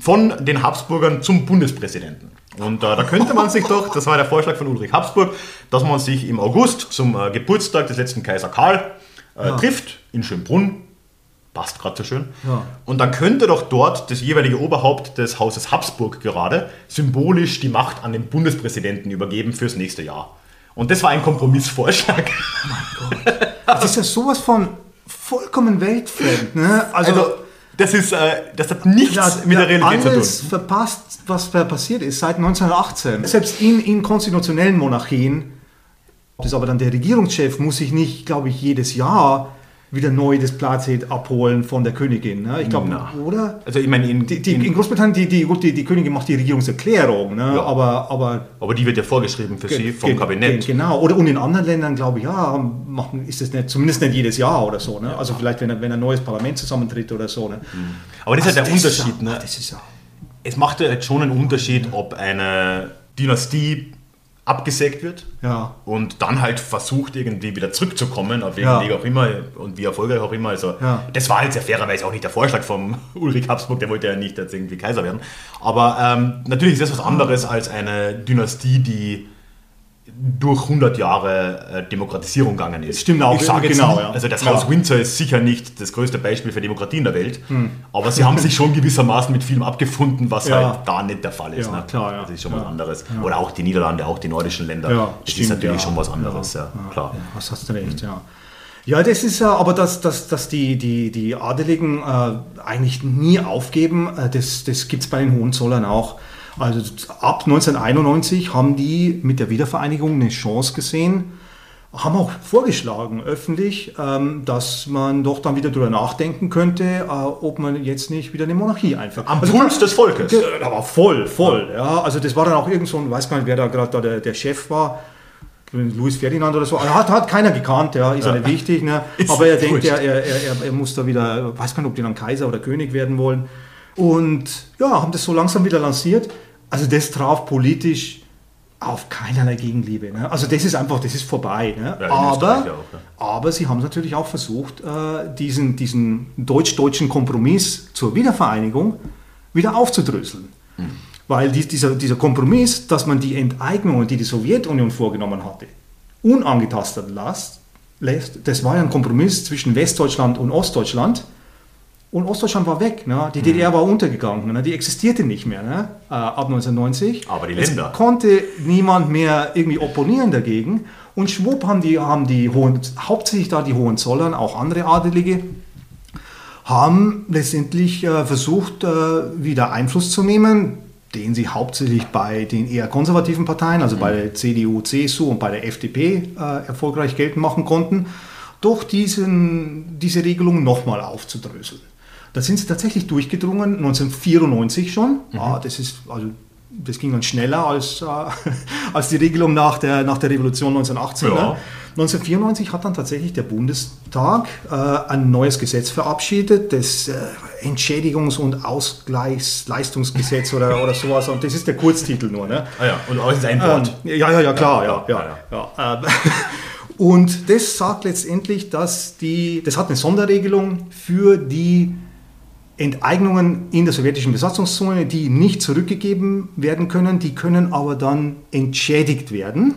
von den Habsburgern zum Bundespräsidenten. Und äh, da könnte man sich doch, das war der Vorschlag von Ulrich Habsburg, dass man sich im August zum äh, Geburtstag des letzten Kaiser Karl äh, ja. trifft in Schönbrunn. Passt gerade so schön. Ja. Und dann könnte doch dort das jeweilige Oberhaupt des Hauses Habsburg gerade symbolisch die Macht an den Bundespräsidenten übergeben fürs nächste Jahr. Und das war ein Kompromissvorschlag. Oh mein Gott. Das ist ja sowas von vollkommen weltfremd. Ne? Also, also das, ist, äh, das hat nichts ja, mit der Realität zu tun. Alles verpasst, was passiert ist seit 1918. Selbst in, in konstitutionellen Monarchien, das ist aber dann der Regierungschef, muss sich nicht, glaube ich, jedes Jahr wieder neu das Placet abholen von der Königin. Ne? Ich glaube, oder? Also ich meine, in, die, die, in, in, Großbritannien, die, die, die, die Königin macht die Regierungserklärung, ne? Ja. aber, aber... Aber die wird ja vorgeschrieben für sie vom Kabinett. Genau, oder und in anderen Ländern, glaube ich, ja, machen, ist das nicht, zumindest nicht jedes Jahr oder so. Ne? Ja. Also vielleicht, wenn, wenn ein neues Parlament zusammentritt oder so. Ne? Mhm. Aber das also ist ja der Unterschied. Ja, ne? das ist ja, es macht ja schon einen Unterschied, ob eine Dynastie abgesägt wird ja. und dann halt versucht irgendwie wieder zurückzukommen, auf welchen ja. Weg auch immer und wie erfolgreich auch immer. Also ja. das war halt sehr fairerweise auch nicht der Vorschlag vom Ulrich Habsburg, der wollte ja nicht jetzt irgendwie Kaiser werden. Aber ähm, natürlich ist das was anderes als eine Dynastie, die durch 100 Jahre äh, Demokratisierung gegangen ist. Stimmt auch. Ich sage genau, ja. also das Haus Windsor ist sicher nicht das größte Beispiel für Demokratie in der Welt, hm. aber sie haben sich schon gewissermaßen mit vielem abgefunden, was ja. halt da nicht der Fall ist. Ja, ne? klar, ja. Das ist schon was anderes. Oder auch die Niederlande, auch die nordischen Länder. Ja, das stimmt, ist natürlich schon was anderes, ja, klar. Ja, das hast du recht, ja. Ja, das ist aber, dass, dass, dass die, die, die Adeligen äh, eigentlich nie aufgeben, äh, das, das gibt es bei den Hohenzollern auch. Also ab 1991 haben die mit der Wiedervereinigung eine Chance gesehen, haben auch vorgeschlagen öffentlich, ähm, dass man doch dann wieder darüber nachdenken könnte, äh, ob man jetzt nicht wieder eine Monarchie einführt. Am also, Puls des Volkes. Aber voll, voll. Ja. ja. Also das war dann auch irgend so ein, weiß gar nicht, wer da gerade da der, der Chef war. Louis Ferdinand oder so, hat, hat keiner gekannt, ja, ist ja nicht wichtig, ne? aber er denkt, er, er, er, er muss da wieder, weiß gar nicht, ob die dann Kaiser oder König werden wollen. Und ja, haben das so langsam wieder lanciert. Also das traf politisch auf keinerlei Gegenliebe. Ne? Also das ist einfach, das ist vorbei. Ne? Ja, aber, auch, ja. aber sie haben natürlich auch versucht, äh, diesen, diesen deutsch-deutschen Kompromiss zur Wiedervereinigung wieder aufzudröseln. Mhm. Weil dieser, dieser Kompromiss, dass man die Enteignungen, die die Sowjetunion vorgenommen hatte, unangetastet lässt, das war ja ein Kompromiss zwischen Westdeutschland und Ostdeutschland und Ostdeutschland war weg. Ne? Die DDR war untergegangen, ne? die existierte nicht mehr ne? äh, ab 1990. Aber die Länder. Es konnte niemand mehr irgendwie opponieren dagegen. Und schwupp haben die, haben die Hohen, hauptsächlich da die Hohenzollern, auch andere Adelige, haben letztendlich äh, versucht, äh, wieder Einfluss zu nehmen, den sie hauptsächlich bei den eher konservativen Parteien, also bei der CDU, CSU und bei der FDP äh, erfolgreich geltend machen konnten, durch diesen, diese Regelung nochmal aufzudröseln. Da sind sie tatsächlich durchgedrungen, 1994 schon. Mhm. Ah, das, ist, also, das ging dann schneller als, äh, als die Regelung nach der, nach der Revolution 1918. Ja. Ne? 1994 hat dann tatsächlich der Bundestag äh, ein neues Gesetz verabschiedet, das äh, Entschädigungs- und Ausgleichsleistungsgesetz oder, oder sowas. Und das ist der Kurztitel nur. Ne? Ah ja, und auch ist ein Wort. Ähm, ja, ja, ja, klar. Ja, ja, ja, ja, ja. Ähm, und das sagt letztendlich, dass die, das hat eine Sonderregelung für die Enteignungen in der sowjetischen Besatzungszone, die nicht zurückgegeben werden können, die können aber dann entschädigt werden.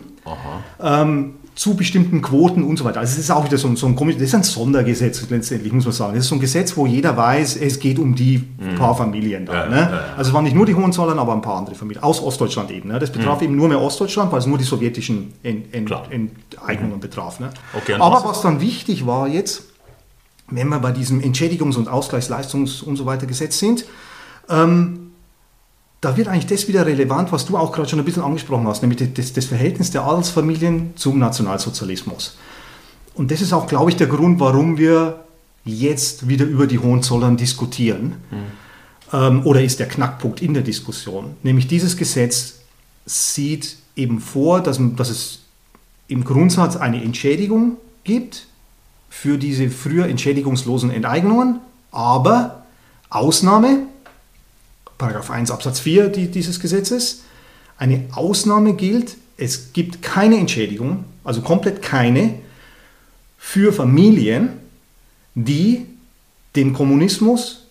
Ähm, zu bestimmten Quoten und so weiter. Also es ist auch wieder so, so ein komisches, das ist ein Sondergesetz letztendlich, muss man sagen. Das ist so ein Gesetz, wo jeder weiß, es geht um die mhm. paar Familien da. Ja, ne? ja, ja. Also es waren nicht nur die Hohenzollern, aber ein paar andere Familien, aus Ostdeutschland eben. Ne? Das betraf mhm. eben nur mehr Ostdeutschland, weil es nur die sowjetischen Ent Ent Enteignungen mhm. betraf. Ne? Okay, aber was dann wichtig war jetzt, wenn wir bei diesem Entschädigungs- und Ausgleichsleistungs- und so weiter Gesetz sind, ähm, da wird eigentlich das wieder relevant, was du auch gerade schon ein bisschen angesprochen hast, nämlich das, das, Verhältnis der Adelsfamilien zum Nationalsozialismus. Und das ist auch, glaube ich, der Grund, warum wir jetzt wieder über die Hohenzollern diskutieren. Mhm. Ähm, oder ist der Knackpunkt in der Diskussion. Nämlich dieses Gesetz sieht eben vor, dass, dass es im Grundsatz eine Entschädigung gibt für diese früher entschädigungslosen Enteignungen, aber Ausnahme, Paragraph 1 Absatz 4 dieses Gesetzes, eine Ausnahme gilt, es gibt keine Entschädigung, also komplett keine, für Familien, die dem Kommunismus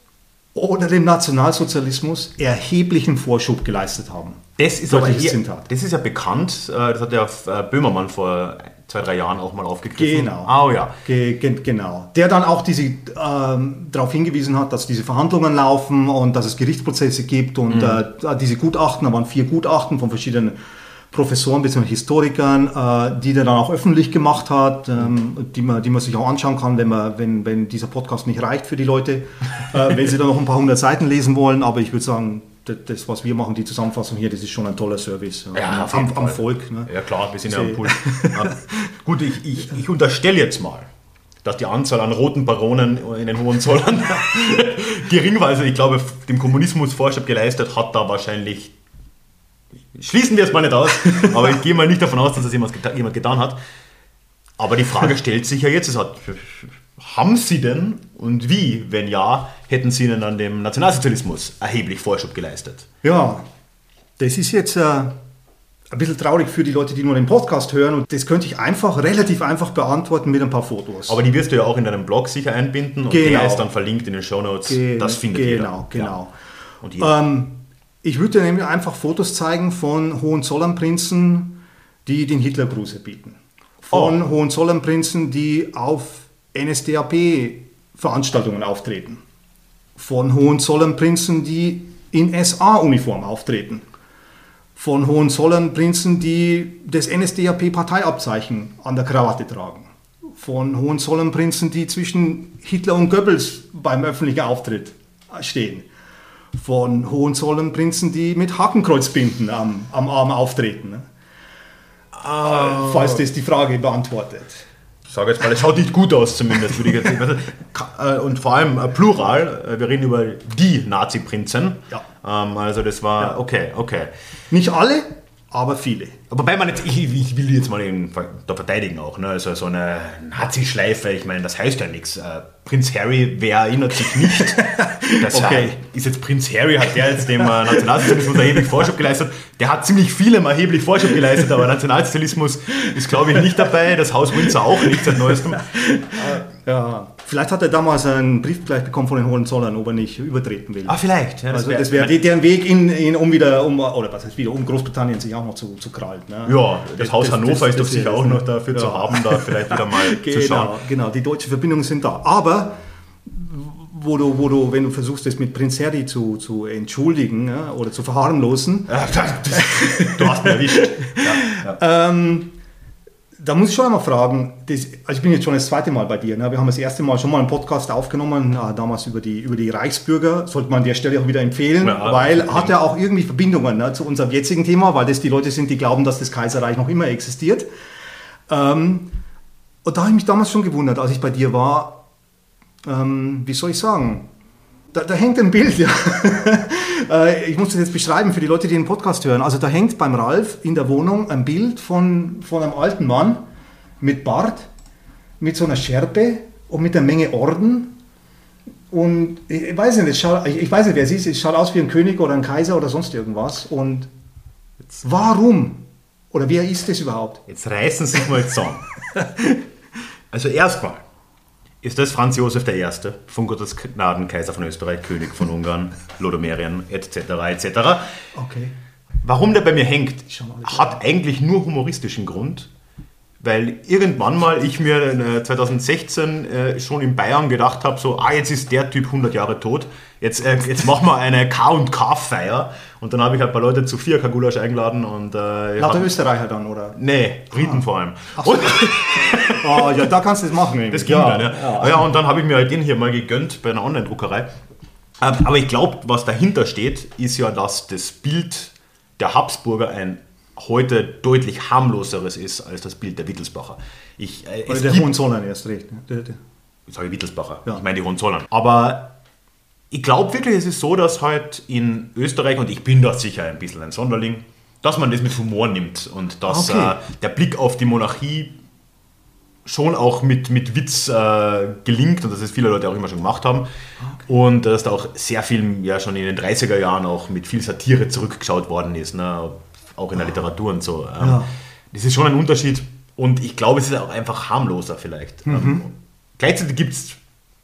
oder dem Nationalsozialismus erheblichen Vorschub geleistet haben. Das ist, aber hier, das ist ja bekannt, äh, das hat ja äh, Böhmermann vor zwei, drei Jahren auch mal aufgegriffen. Genau. Oh, ja. Ge ge genau. Der dann auch diese, ähm, darauf hingewiesen hat, dass diese Verhandlungen laufen und dass es Gerichtsprozesse gibt und mhm. äh, diese Gutachten, da waren vier Gutachten von verschiedenen Professoren bzw. Historikern, äh, die der dann auch öffentlich gemacht hat, ähm, die, man, die man sich auch anschauen kann, wenn, man, wenn, wenn dieser Podcast nicht reicht für die Leute, äh, wenn sie dann noch ein paar hundert Seiten lesen wollen. Aber ich würde sagen, das, was wir machen, die Zusammenfassung hier, das ist schon ein toller Service. Ja, am, am, Volk. Ne? Ja klar, wir sind Sie ja am Pult. Gut, ich, ich, ich unterstelle jetzt mal, dass die Anzahl an roten Baronen in den Hohenzollern gering war. Also ich glaube, dem Kommunismus Vorschub geleistet hat da wahrscheinlich, schließen wir es mal nicht aus, aber ich gehe mal nicht davon aus, dass das jemand, jemand getan hat. Aber die Frage stellt sich ja jetzt, es hat haben Sie denn und wie, wenn ja, hätten Sie Ihnen an dem Nationalsozialismus erheblich Vorschub geleistet? Ja, das ist jetzt äh, ein bisschen traurig für die Leute, die nur den Podcast hören und das könnte ich einfach, relativ einfach beantworten mit ein paar Fotos. Aber die wirst du ja auch in deinem Blog sicher einbinden und genau. der ist dann verlinkt in den Show Notes. Ge das findet genau, jeder. Genau, genau. Ja. Ähm, ich würde dir nämlich einfach Fotos zeigen von Hohenzollernprinzen, die den Hitlergruß erbieten. Von oh. Hohenzollernprinzen, die auf NSDAP-Veranstaltungen auftreten. Von Hohenzollernprinzen, die in SA-Uniform auftreten. Von Hohenzollernprinzen, die das NSDAP-Parteiabzeichen an der Krawatte tragen. Von Hohenzollernprinzen, die zwischen Hitler und Goebbels beim öffentlichen Auftritt stehen. Von Hohenzollernprinzen, die mit Hakenkreuzbinden am, am Arm auftreten. Oh. Falls das die Frage beantwortet sage jetzt mal, es schaut nicht gut aus zumindest, würde ich jetzt sagen. Äh, und vor allem äh, Plural, äh, wir reden über die Nazi-Prinzen. Ja. Ähm, also das war, okay, okay. Nicht alle, aber viele. Wobei man jetzt, ich, ich will die jetzt mal da verteidigen auch, ne? also so eine Nazi-Schleife, ich meine, das heißt ja nichts. Äh, Prinz Harry, wer erinnert sich nicht? Das okay. ist jetzt Prinz Harry, hat der jetzt dem äh, Nationalsozialismus erheblich Vorschub geleistet. Der hat ziemlich vielem erheblich Vorschub geleistet, aber Nationalsozialismus ist, glaube ich, nicht dabei. Das Haus Windsor auch nicht seit neuestem. Ja, vielleicht hat er damals einen Brief gleich bekommen von den Hohenzollern, ob er nicht übertreten will. Ah, vielleicht. Ja, das also wär, das wäre deren Weg, in, in, um wieder, um, oder was heißt wieder, um Großbritannien sich auch noch zu, zu krallen. Ne? Ja, das, das Haus das, Hannover ist doch sicher auch noch dafür ja. zu haben, da vielleicht wieder mal genau, zu schauen. Genau, die deutschen Verbindungen sind da. Aber wo du, wo du, wenn du versuchst, das mit Prinz Harry zu, zu entschuldigen ja, oder zu verharmlosen. du hast mir erwischt. Ja, ja. Ähm, da muss ich schon einmal fragen, das, also ich bin jetzt schon das zweite Mal bei dir. Ne? Wir haben das erste Mal schon mal einen Podcast aufgenommen, äh, damals über die, über die Reichsbürger. Sollte man an der Stelle auch wieder empfehlen, ja, weil hat ja auch irgendwie Verbindungen ne, zu unserem jetzigen Thema, weil das die Leute sind, die glauben, dass das Kaiserreich noch immer existiert. Ähm, und da habe ich mich damals schon gewundert, als ich bei dir war, ähm, wie soll ich sagen, da, da hängt ein Bild, ja. Äh, ich muss das jetzt beschreiben für die Leute, die den Podcast hören. Also da hängt beim Ralf in der Wohnung ein Bild von, von einem alten Mann mit Bart, mit so einer Schärpe und mit einer Menge Orden. Und ich weiß nicht, schaut, ich weiß nicht, wer es ist. Es schaut aus wie ein König oder ein Kaiser oder sonst irgendwas. Und warum? Oder wer ist das überhaupt? Jetzt reißen Sie sich mal zusammen. also erstmal ist das Franz Josef I., von Gottes Gnaden, Kaiser von Österreich, König von Ungarn, Lodomerien, etc., etc. Okay. Warum der bei mir hängt, hat eigentlich nur humoristischen Grund, weil irgendwann mal ich mir 2016 äh, äh, schon in Bayern gedacht habe, so, ah, jetzt ist der Typ 100 Jahre tot, jetzt, äh, jetzt machen wir eine K&K-Feier und dann habe ich halt ein paar Leute zu vier Kagulasch eingeladen und... Äh, Lauter Österreicher dann, oder? Nee, Briten ah. vor allem. So. Und, oh, ja, da kannst du das machen. Das ging ja, dann, ja. ja. ja und dann habe ich mir halt den hier mal gegönnt bei einer Online-Druckerei. Ähm, aber ich glaube, was dahinter steht, ist ja, dass das Bild der Habsburger ein heute deutlich harmloseres ist als das Bild der Wittelsbacher. Ich, äh, Oder der Hohenzollern erst recht. Ne? Der, der. Ich sage Wittelsbacher, ja. ich meine die Hohenzollern. Aber ich glaube wirklich, es ist so, dass halt in Österreich, und ich bin da sicher ein bisschen ein Sonderling, dass man das mit Humor nimmt und dass okay. äh, der Blick auf die Monarchie schon auch mit, mit Witz äh, gelingt und dass es viele Leute auch immer schon gemacht haben. Okay. Und dass da auch sehr viel, ja schon in den 30er Jahren auch mit viel Satire zurückgeschaut worden ist. Ne? Auch in der Literatur und so. Ähm, ja. Das ist schon ein Unterschied und ich glaube, es ist auch einfach harmloser vielleicht. Mhm. Ähm, gleichzeitig gibt es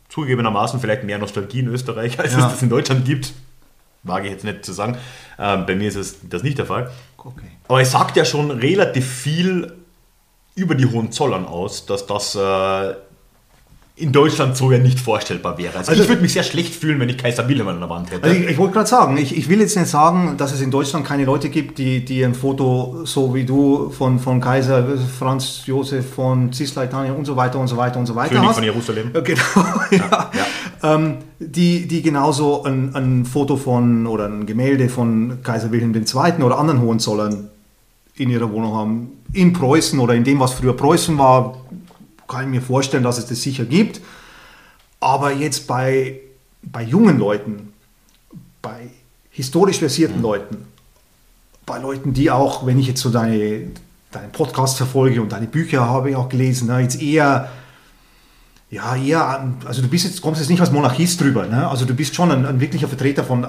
zugegebenermaßen vielleicht mehr Nostalgie in Österreich, als ja. es das in Deutschland gibt. Wage ich jetzt nicht zu sagen. Ähm, bei mir ist es das nicht der Fall. Okay. Aber es sagt ja schon relativ viel über die Hohenzollern aus, dass das äh, in Deutschland so ja nicht vorstellbar wäre. Also, also ich würde mich sehr schlecht fühlen, wenn ich Kaiser Wilhelm an der Wand hätte. Also ich, ich wollte gerade sagen, ich, ich, will jetzt nicht sagen, dass es in Deutschland keine Leute gibt, die, die ein Foto so wie du von, von Kaiser Franz Josef von Cisleitania und so weiter und so weiter und so weiter König hast. von Jerusalem. Genau, ja. ja, ja. Ähm, die, die genauso ein, ein Foto von oder ein Gemälde von Kaiser Wilhelm II. oder anderen Hohenzollern in ihrer Wohnung haben. In Preußen oder in dem, was früher Preußen war, kann ich mir vorstellen, dass es das sicher gibt. Aber jetzt bei, bei jungen Leuten, bei historisch versierten mhm. Leuten, bei Leuten, die auch, wenn ich jetzt so deine, deinen Podcast verfolge und deine Bücher habe ich auch gelesen, ne, jetzt eher, ja, eher, also du bist jetzt, kommst jetzt nicht als Monarchist drüber, ne? also du bist schon ein, ein wirklicher Vertreter von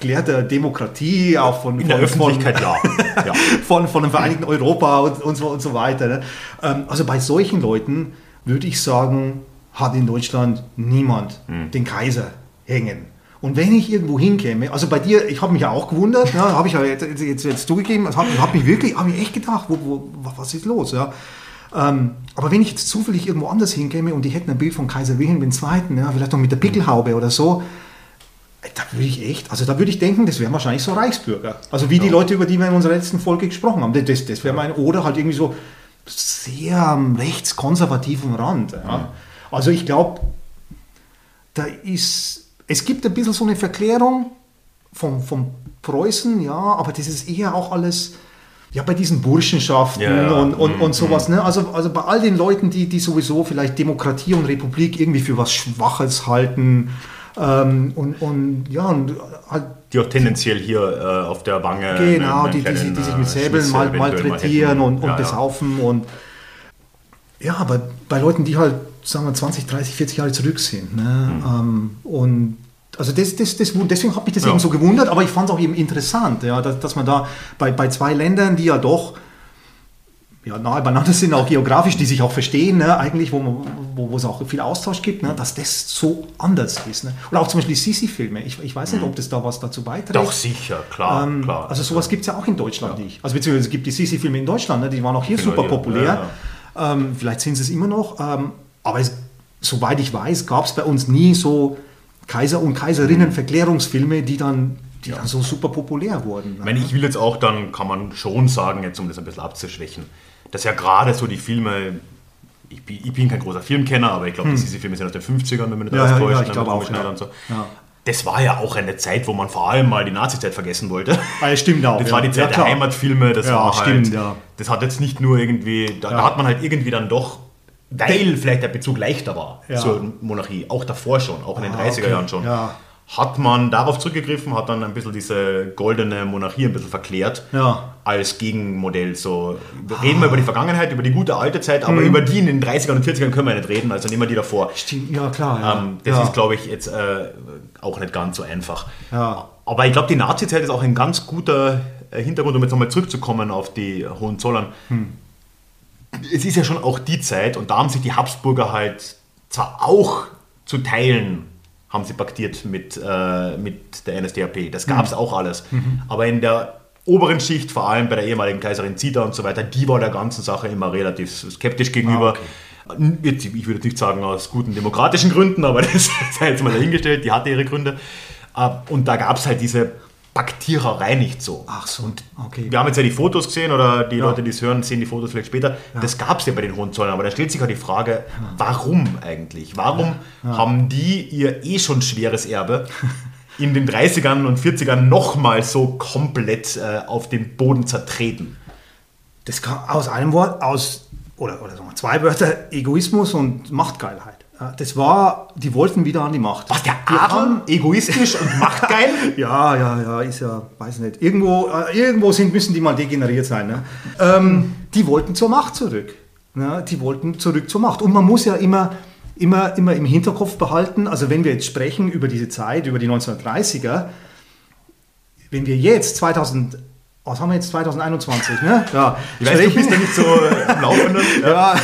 aufgeklärter Demokratie, auch von, In der von, Öffentlichkeit, von, ja. ja. von, von dem Vereinigten Europa und, und, so, und so weiter. Ne? Ähm, also bei solchen Leuten würde ich sagen, hat in Deutschland niemand hm. den Kaiser hängen. Und wenn ich irgendwo hinkäme, also bei dir, ich habe mich ja auch gewundert, ne, habe ich ja jetzt, jetzt, jetzt zugegeben, habe hab mich wirklich, habe ich echt gedacht, wo, wo, was ist los? Ja? Ähm, aber wenn ich jetzt zufällig irgendwo anders hinkäme und die hätten ein Bild von Kaiser Wilhelm II., ja, vielleicht noch mit der Pickelhaube oder so, da würde ich echt, also da würde ich denken, das wären wahrscheinlich so Reichsbürger. Also wie ja. die Leute, über die wir in unserer letzten Folge gesprochen haben. Das, das wäre mein, oder halt irgendwie so sehr am rechtskonservativen Rand. Ja. Also ich glaube, da ist, es gibt ein bisschen so eine Verklärung vom, vom Preußen, ja, aber das ist eher auch alles, ja, bei diesen Burschenschaften ja, ja. Und, und, und sowas. Mhm. Ne? Also, also bei all den Leuten, die, die sowieso vielleicht Demokratie und Republik irgendwie für was Schwaches halten ähm, und, und ja, und halt die auch tendenziell hier äh, auf der Wange. Genau, die, die, die, sich mit äh, Säbeln mal, malträtieren und, und ja, besaufen. Ja. Und ja, aber bei Leuten, die halt, sagen wir, 20, 30, 40 Jahre zurück sind. Ne? Mhm. Ähm, und also das, das, das, deswegen hat mich das ja. eben so gewundert, aber ich fand es auch eben interessant, ja, dass, dass man da bei, bei zwei Ländern, die ja doch ja, nahe beieinander sind, auch geografisch, die sich auch verstehen, ne, eigentlich, wo, man, wo, wo es auch viel Austausch gibt, ne, dass das so anders ist. Ne. Oder auch zum Beispiel Sisi-Filme. Ich, ich weiß nicht, ob das da was dazu beiträgt. Doch, sicher, klar. Ähm, klar also sowas gibt es ja auch in Deutschland ja. nicht. Also beziehungsweise es gibt die Sisi-Filme in Deutschland, ne, die waren auch hier genau, super populär. Ja, ja. Ähm, vielleicht sind sie es immer noch. Ähm, aber es, soweit ich weiß, gab es bei uns nie so Kaiser- und Kaiserinnen-Verklärungsfilme, die dann, die dann so super populär wurden. Ich meine, ich will jetzt auch, dann kann man schon sagen, jetzt um das ein bisschen abzuschwächen, dass ja gerade so die Filme, ich bin, ich bin kein großer Filmkenner, aber ich glaube, dass diese Filme sind aus den 50ern, wenn man nicht Ja, alles ja, täuscht. ja, ich ne, glaube auch, ja. und so. Ja. Das war ja auch eine Zeit, wo man vor allem mal die Nazizeit vergessen wollte. Ah, ja, stimmt auch. Das ja. war die Zeit der. Heimatfilme, das Ja, war stimmt, halt, ja. das hat jetzt nicht nur irgendwie, da, da hat man halt irgendwie dann doch, weil vielleicht der Bezug leichter war Ja. zur Monarchie, auch davor schon, auch in den Ah, 30er okay. Jahren schon, Ja. Hat man darauf zurückgegriffen, hat dann ein bisschen diese goldene Monarchie ein bisschen verklärt Ja. als Gegenmodell. So, wir reden wir über die Vergangenheit, über die gute alte Zeit, aber über die in den 30ern und 40ern können wir nicht reden, also nehmen wir die davor. Stimmt, ja klar. Ja. Ähm, das ja. ist, glaube ich, jetzt äh, auch nicht ganz so einfach. Ja. Aber ich glaube, die Nazi-Zeit ist auch ein ganz guter äh, Hintergrund, um jetzt nochmal zurückzukommen auf die Hohenzollern. Hm. Es ist ja schon auch die Zeit, und da haben sich die Habsburger halt zwar auch zu Teilen haben sie paktiert mit, äh, mit der NSDAP. Das gab es auch alles. Mhm. Aber in der oberen Schicht, vor allem bei der ehemaligen Kaiserin Zita und so weiter, die war der ganzen Sache immer relativ skeptisch gegenüber. Jetzt, Ich würde nicht sagen aus guten demokratischen Gründen, aber das sei jetzt mal dahingestellt, die hatte ihre Gründe. Äh, Und da gab es halt diese Paktiererei nicht so. Ach so, okay. Wir haben jetzt ja die Fotos gesehen, oder die Ja. Leute, die es hören, sehen die Fotos vielleicht später. Das gab es ja bei den Hohenzollern, aber da stellt sich halt die Frage, warum eigentlich? Warum haben die ihr eh schon schweres Erbe in den 30ern und 40ern nochmal so komplett äh, auf den Boden zertreten? Das kam aus einem Wort, aus, oder, oder sagen wir zwei Wörter, Egoismus und Machtgeilheit. Ja, Das war, die wollten wieder an die Macht. Was, der Adel? Egoistisch und machtgeil? Ja, ja, ja, ist ja, weiß nicht. Irgendwo, äh, irgendwo sind, müssen die mal degeneriert sein. Ne? Ähm, die wollten zur Macht zurück. Ne? Die wollten zurück zur Macht. Und man muss ja immer, immer, immer im Hinterkopf behalten, also wenn wir jetzt sprechen über diese Zeit, über die 1930er, wenn wir jetzt 2000, was haben wir jetzt 2021, ne? Ja, Ich weiß, du bist ja nicht so äh, am Laufenden. ja,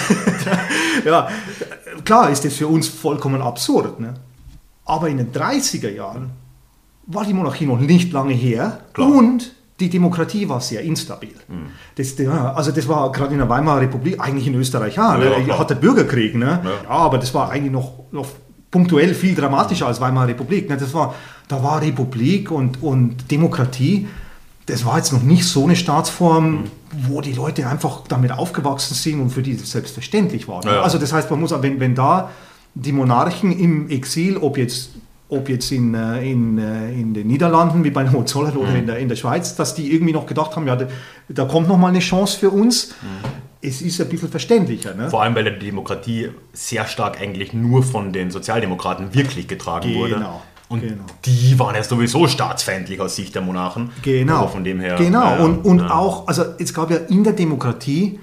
ja, klar ist das für uns vollkommen absurd. Ne? Aber in den 30er Jahren war die Monarchie noch nicht lange her Klar. Mhm. und die Demokratie war sehr instabil. Das, ja, also das war gerade in der Weimarer Republik, eigentlich in Österreich, ja, Ja, ne? klar. hat der Bürgerkrieg, ne? Ja. ja. aber das war eigentlich noch, noch punktuell viel dramatischer als Weimarer Republik. Ne? Das war, da war Republik und, und Demokratie, das war jetzt noch nicht so eine Staatsform, wo die Leute einfach damit aufgewachsen sind und für die das selbstverständlich war. Ja, ja. Also das heißt, man muss, wenn, wenn da die Monarchen im Exil, ob jetzt, ob jetzt in, äh, in, äh, in den Niederlanden, wie bei den Hohenzollern oder Mhm. in, der, in der Schweiz, dass die irgendwie noch gedacht haben, ja, da, da kommt noch mal eine Chance für uns. Mhm. Es ist ein bisschen verständlicher. Ne? Vor allem, weil die Demokratie sehr stark eigentlich nur von den Sozialdemokraten wirklich getragen Genau, wurde. Und genau. die waren ja sowieso staatsfeindlich aus Sicht der Monarchen. Genau. Also von dem her. Genau. ja, und und ja. auch, also es gab ja in der Demokratie,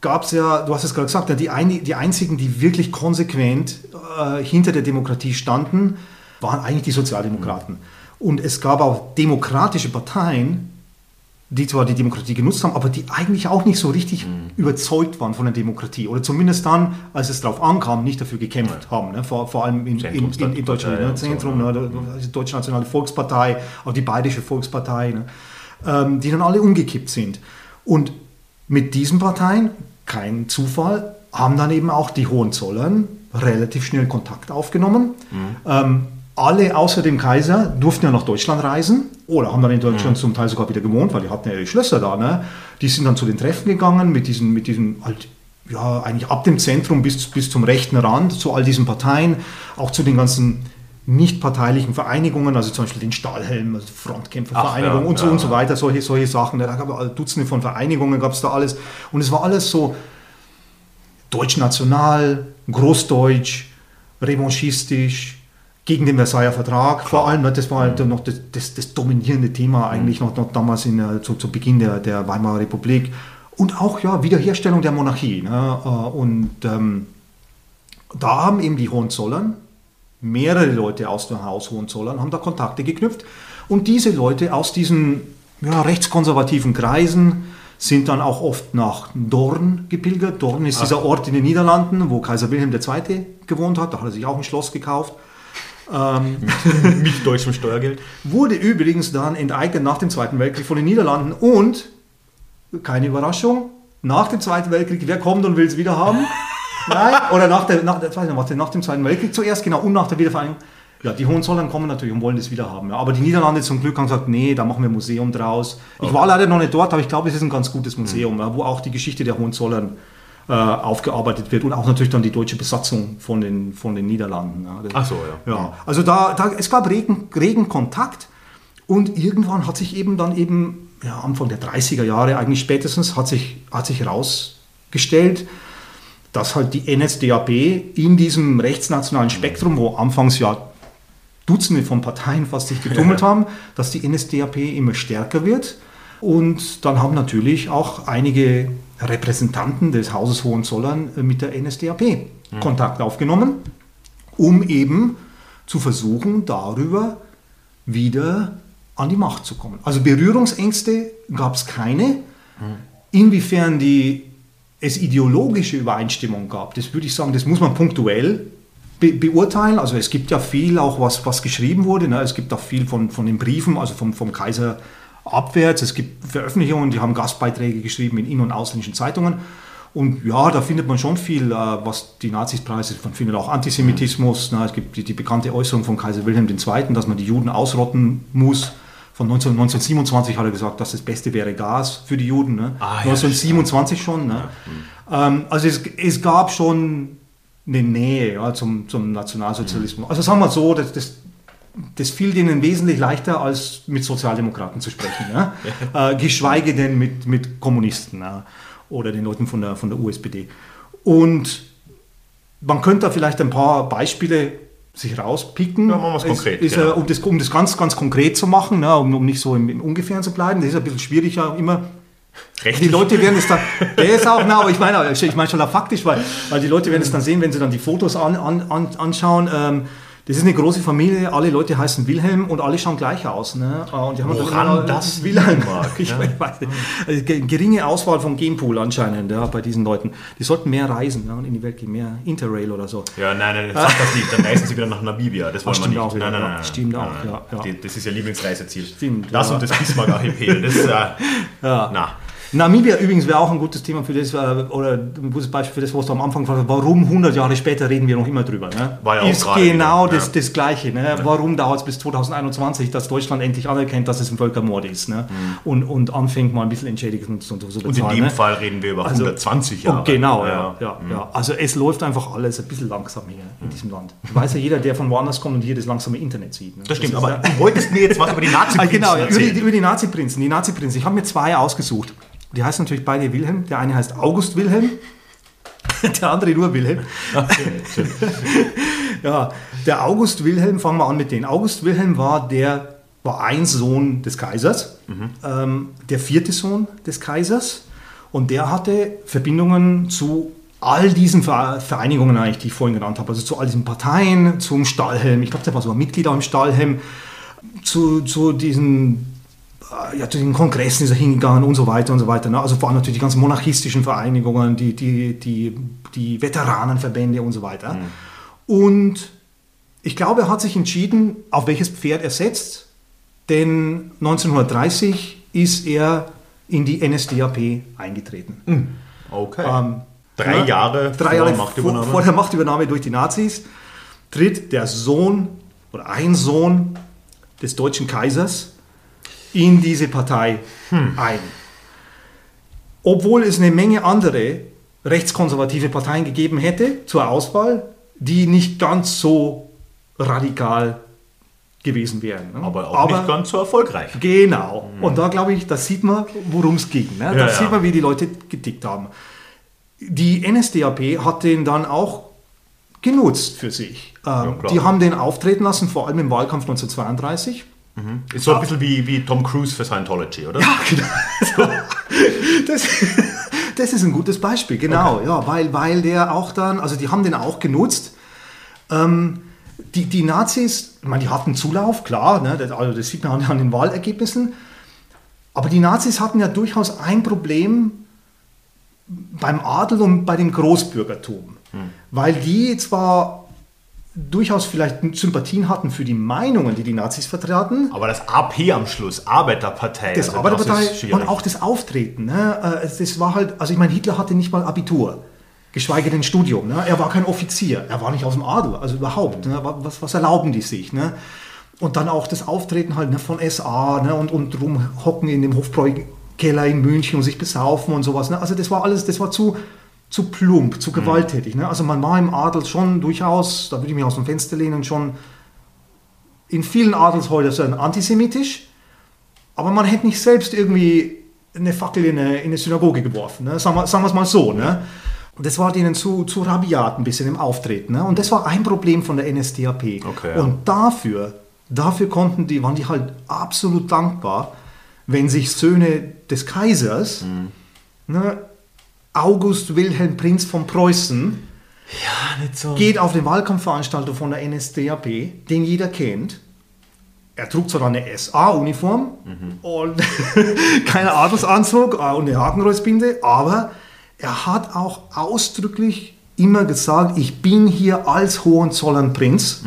gab es ja, du hast es gerade gesagt, die, ein, die einzigen, die wirklich konsequent äh, hinter der Demokratie standen, waren eigentlich die Sozialdemokraten. Und es gab auch demokratische Parteien, die zwar die Demokratie genutzt haben, aber die eigentlich auch nicht so richtig Mhm. überzeugt waren von der Demokratie. Oder zumindest dann, als es darauf ankam, nicht dafür gekämpft haben. Ne? Vor, vor allem in, in, in, in Deutschland. Ne? so, Zentrum, ja. ne? die Deutsche Nationale Volkspartei, auch die Bayerische Volkspartei, ne? ähm, die dann alle umgekippt sind. Und mit diesen Parteien, kein Zufall, haben dann eben auch die Hohenzollern relativ schnell Kontakt aufgenommen. Ähm, alle außer dem Kaiser durften ja nach Deutschland reisen oder haben dann in Deutschland zum Teil sogar wieder gewohnt, weil die hatten ja ihre Schlösser da. Ne? Die sind dann zu den Treffen gegangen mit diesen, mit diesen halt, ja, eigentlich ab dem Zentrum bis, bis zum rechten Rand, zu all diesen Parteien, auch zu den ganzen nicht parteilichen Vereinigungen, also zum Beispiel den Stahlhelm, also Frontkämpfervereinigung ja, und so ja, und so weiter, solche, solche Sachen. Da gab es Dutzende von Vereinigungen, gab es da alles. Und es war alles so deutsch-national, großdeutsch, revanchistisch, gegen den Versailler Vertrag. Vor allem, ne, das war halt noch das, das, das dominierende Thema eigentlich noch, noch damals in, der- zu, zu Beginn der, der Weimarer Republik. Und auch ja, Wiederherstellung der Monarchie. Ne? Äh, Und ähm, da haben eben die Hohenzollern, mehrere Leute aus dem Haus Hohenzollern, haben da Kontakte geknüpft. Und diese Leute aus diesen ja, rechtskonservativen Kreisen sind dann auch oft nach Dorn gepilgert. Dorn ist dieser Ort in den Niederlanden, wo Kaiser Wilhelm II. gewohnt hat. Da hat er sich auch ein Schloss gekauft. Mit deutschem Steuergeld. Wurde übrigens dann enteignet nach dem Zweiten Weltkrieg von den Niederlanden und, keine Überraschung, nach dem Zweiten Weltkrieg, wer kommt und will es wieder haben? Nein, oder nach, der, nach, der, warte, nach dem Zweiten Weltkrieg zuerst, genau, und nach der Wiedervereinigung, Ja, die Hohenzollern kommen natürlich und wollen das wieder haben. Ja. Aber die Niederlande zum Glück haben gesagt, nee, da machen wir ein Museum draus. Ich war leider noch nicht dort, aber ich glaube, es ist ein ganz gutes Museum, mhm. ja, wo auch die Geschichte der Hohenzollern äh, aufgearbeitet wird und auch natürlich dann die deutsche Besatzung von den, von den Niederlanden. Ja. Ach so, ja. ja. Also da, da, es gab regen, regen Kontakt und irgendwann hat sich eben dann eben, ja, Anfang der 30er Jahre eigentlich spätestens, hat sich, hat sich herausgestellt, dass halt die NSDAP in diesem rechtsnationalen Spektrum, wo anfangs ja Dutzende von Parteien fast sich getummelt haben, dass die NSDAP immer stärker wird. Und dann haben natürlich auch einige Repräsentanten des Hauses Hohenzollern äh, mit der NSDAP mhm. Kontakt aufgenommen, um eben zu versuchen, darüber wieder an die Macht zu kommen. Also Berührungsängste gab es keine. Mhm. Inwiefern die, es ideologische Übereinstimmung gab, das würde ich sagen, das muss man punktuell be beurteilen. Also es gibt ja viel auch, was, was geschrieben wurde. Ne? Es gibt auch viel von, von den Briefen, also vom, vom Kaiser abwärts. Es gibt Veröffentlichungen, die haben Gastbeiträge geschrieben in in- und ausländischen Zeitungen. Und ja, da findet man schon viel, äh, was die Nazis preisen. Man findet auch Antisemitismus. Ne? Es gibt die, die, bekannte Äußerung von Kaiser Wilhelm II., dass man die Juden ausrotten muss. Von 19, 1927 hat er gesagt, dass das Beste wäre Gas für die Juden. Ne? Ah, ja, 1927 schon. Ne? Ja. Ähm, also es, es gab schon eine Nähe ja, zum, zum Nationalsozialismus. Also sagen wir so, das, das, das fiel denen wesentlich leichter, als mit Sozialdemokraten zu sprechen. Ja? äh, geschweige denn mit, mit Kommunisten ja? oder den Leuten von der, von der USPD. Und man könnte da vielleicht ein paar Beispiele sich rauspicken. Ja, machen wir es konkret. Ist, genau. um, das, um das ganz, ganz konkret zu machen, ne, um, um nicht so im, im Ungefähren zu bleiben. Das ist ein bisschen schwieriger immer Rechtlich. Die Leute werden es dann, der ist auch, na, aber ich meine, ich meine schon faktisch, weil, weil die Leute werden es dann sehen, wenn sie dann die Fotos an, an, anschauen. Ähm, das ist eine große Familie, alle Leute heißen Wilhelm und alle schauen gleich aus. Ne? Und die haben Woran das Wilhelm mag? ich ja. weiß nicht. Also, geringe Auswahl von Genpool anscheinend ja, bei diesen Leuten. Die sollten mehr reisen ja, und in die Welt gehen, mehr Interrail oder so. Ja, nein, nein, sag das nicht. Dann reisen sie wieder nach Namibia. Das wollen wir nicht. Auch wieder, nein, nein, nein, Stimmt auch, ja, Das ist ja Lieblingsreiseziel. Stimmt. Das und das Bismarck-Archipel. Das, äh, ja. na. Namibia übrigens wäre auch ein gutes Thema für das, äh, oder ein gutes Beispiel für das, was du am Anfang gefragt hast. Warum 100 Jahre später reden wir noch immer drüber? Ne? War ja ist genau wieder, das, ja. das Gleiche. Ne? Ja. Warum dauert es bis 2021, dass Deutschland endlich anerkennt, dass es ein Völkermord ist ne? Mhm. und, und anfängt mal ein bisschen Entschädigung zu, zu bezahlen. Und in dem ne? Fall reden wir über also, 120 Jahre. Genau, ja. ja, mhm. ja, Also es läuft einfach alles ein bisschen langsam hier in mhm. diesem Land. Weiß ja jeder, der von woanders kommt und hier das langsame Internet sieht. Ne? Das, das stimmt, aber du wolltest mir jetzt was über die Nazi-Prinzen Genau, über die, über die Nazi-Prinzen. Die Nazi-Prinzen. Ich habe mir zwei ausgesucht. Die heißen natürlich beide Wilhelm. Der eine heißt August Wilhelm, der andere nur Wilhelm. Okay, ja, der August Wilhelm, fangen wir an mit denen. August Wilhelm war der war ein Sohn des Kaisers, mhm. ähm, der vierte Sohn des Kaisers. Und der hatte Verbindungen zu all diesen Vereinigungen eigentlich, die ich vorhin genannt habe. Also zu all diesen Parteien, zum Stahlhelm. Ich glaube, der war sogar Mitglied auch im Stahlhelm. Zu, zu diesen ja, zu den Kongressen ist er hingegangen und so weiter und so weiter. Ne? Also vor allem natürlich die ganzen monarchistischen Vereinigungen, die, die, die, die Veteranenverbände und so weiter. Mhm. Und ich glaube, er hat sich entschieden, auf welches Pferd er setzt, denn 1930 ist er in die NSDAP eingetreten. Mhm. Okay. Ähm, drei, ja, Jahre drei Jahre vor, vor der Machtübernahme durch die Nazis tritt der Sohn oder ein Sohn des deutschen Kaisers in diese Partei hm. ein. Obwohl es eine Menge andere rechtskonservative Parteien gegeben hätte zur Auswahl, die nicht ganz so radikal gewesen wären. Ne? Aber auch Aber, nicht ganz so erfolgreich. Genau. Mhm. Und da glaube ich, da sieht man, worum es ging. Ne? Da ja, sieht man, wie die Leute getickt haben. Die NSDAP hat den dann auch genutzt für sich. Ähm, ja, die haben den auftreten lassen, vor allem im Wahlkampf 1932. Mhm. Ist so ein bisschen wie, wie Tom Cruise für Scientology, oder? Ja, genau. das, das ist ein gutes Beispiel, genau. Okay. Ja, weil, weil der auch dann, also die haben den auch genutzt. Ähm, die, die Nazis, ich meine, die hatten Zulauf, klar, ne, das, also das sieht man an den Wahlergebnissen. Aber die Nazis hatten ja durchaus ein Problem beim Adel und bei dem Großbürgertum. Hm. Weil die zwar durchaus vielleicht Sympathien hatten für die Meinungen, die die Nazis vertraten. Aber das AP am Schluss, Arbeiterpartei. Das also Arbeiterpartei das und auch das Auftreten. Ne? Äh, das war halt, also ich meine, Hitler hatte nicht mal Abitur. geschweige denn Studium. Ne? Er war kein Offizier, er war nicht aus dem Adel, also überhaupt. Ne? Was, was erlauben die sich? Ne? Und dann auch das Auftreten halt ne, von SA ne? und, und rumhocken in dem Hofbräukeller in München und sich besaufen und sowas. Ne? Also das war alles, das war zu, zu plump, zu gewalttätig. Ne? Also man war im Adel schon durchaus, da würde ich mich aus dem Fenster lehnen, schon in vielen Adelshäusern antisemitisch, aber man hätte nicht selbst irgendwie eine Fackel in eine, in eine Synagoge geworfen. Ne? Sagen, wir, sagen wir es mal so. Ne? Und das war denen zu, zu rabiat ein bisschen im Auftreten. Ne? Und das war ein Problem von der NSDAP. Okay, ja. Und dafür, dafür konnten die, waren die halt absolut dankbar, wenn sich Söhne des Kaisers, ne, August Wilhelm Prinz von Preußen, Ja, nicht so. geht auf eine Wahlkampfveranstaltung von der NSDAP, den jeder kennt. Er trug zwar eine SA-Uniform und keinen Adelsanzug äh, und eine Hakenkreuzbinde, aber er hat auch ausdrücklich immer gesagt, ich bin hier als Hohenzollernprinz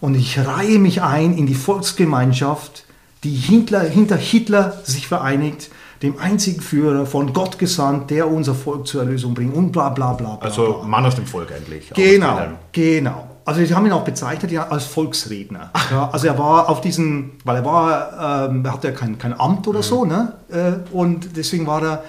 und ich reihe mich ein in die Volksgemeinschaft, die Hitler, hinter Hitler sich vereinigt, dem einzigen Führer von Gott gesandt, der unser Volk zur Erlösung bringt und bla bla bla. bla Also bla. Mann aus dem Volk eigentlich. Genau, genau. Also die haben ihn auch bezeichnet ja als Volksredner. Ja, also er war auf diesen, weil er war, ähm, er hatte ja kein, kein Amt oder so, ne? Äh, und deswegen war er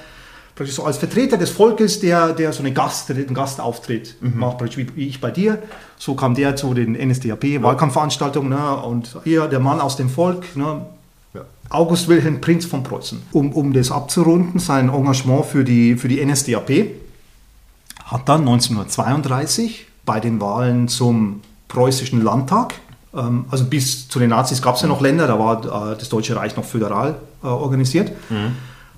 praktisch so als Vertreter des Volkes, der, der so eine Gast, einen Gastauftritt macht, praktisch wie, wie ich bei dir. So kam der zu den NSDAP-Wahlkampfveranstaltungen ne? und hier der Mann aus dem Volk, ne? August Wilhelm Prinz von Preußen. Um, um das abzurunden, sein Engagement für die, für die NSDAP hat dann 1932 bei den Wahlen zum preußischen Landtag, ähm, also bis zu den Nazis gab es ja noch Länder, da war äh, das Deutsche Reich noch föderal äh, organisiert,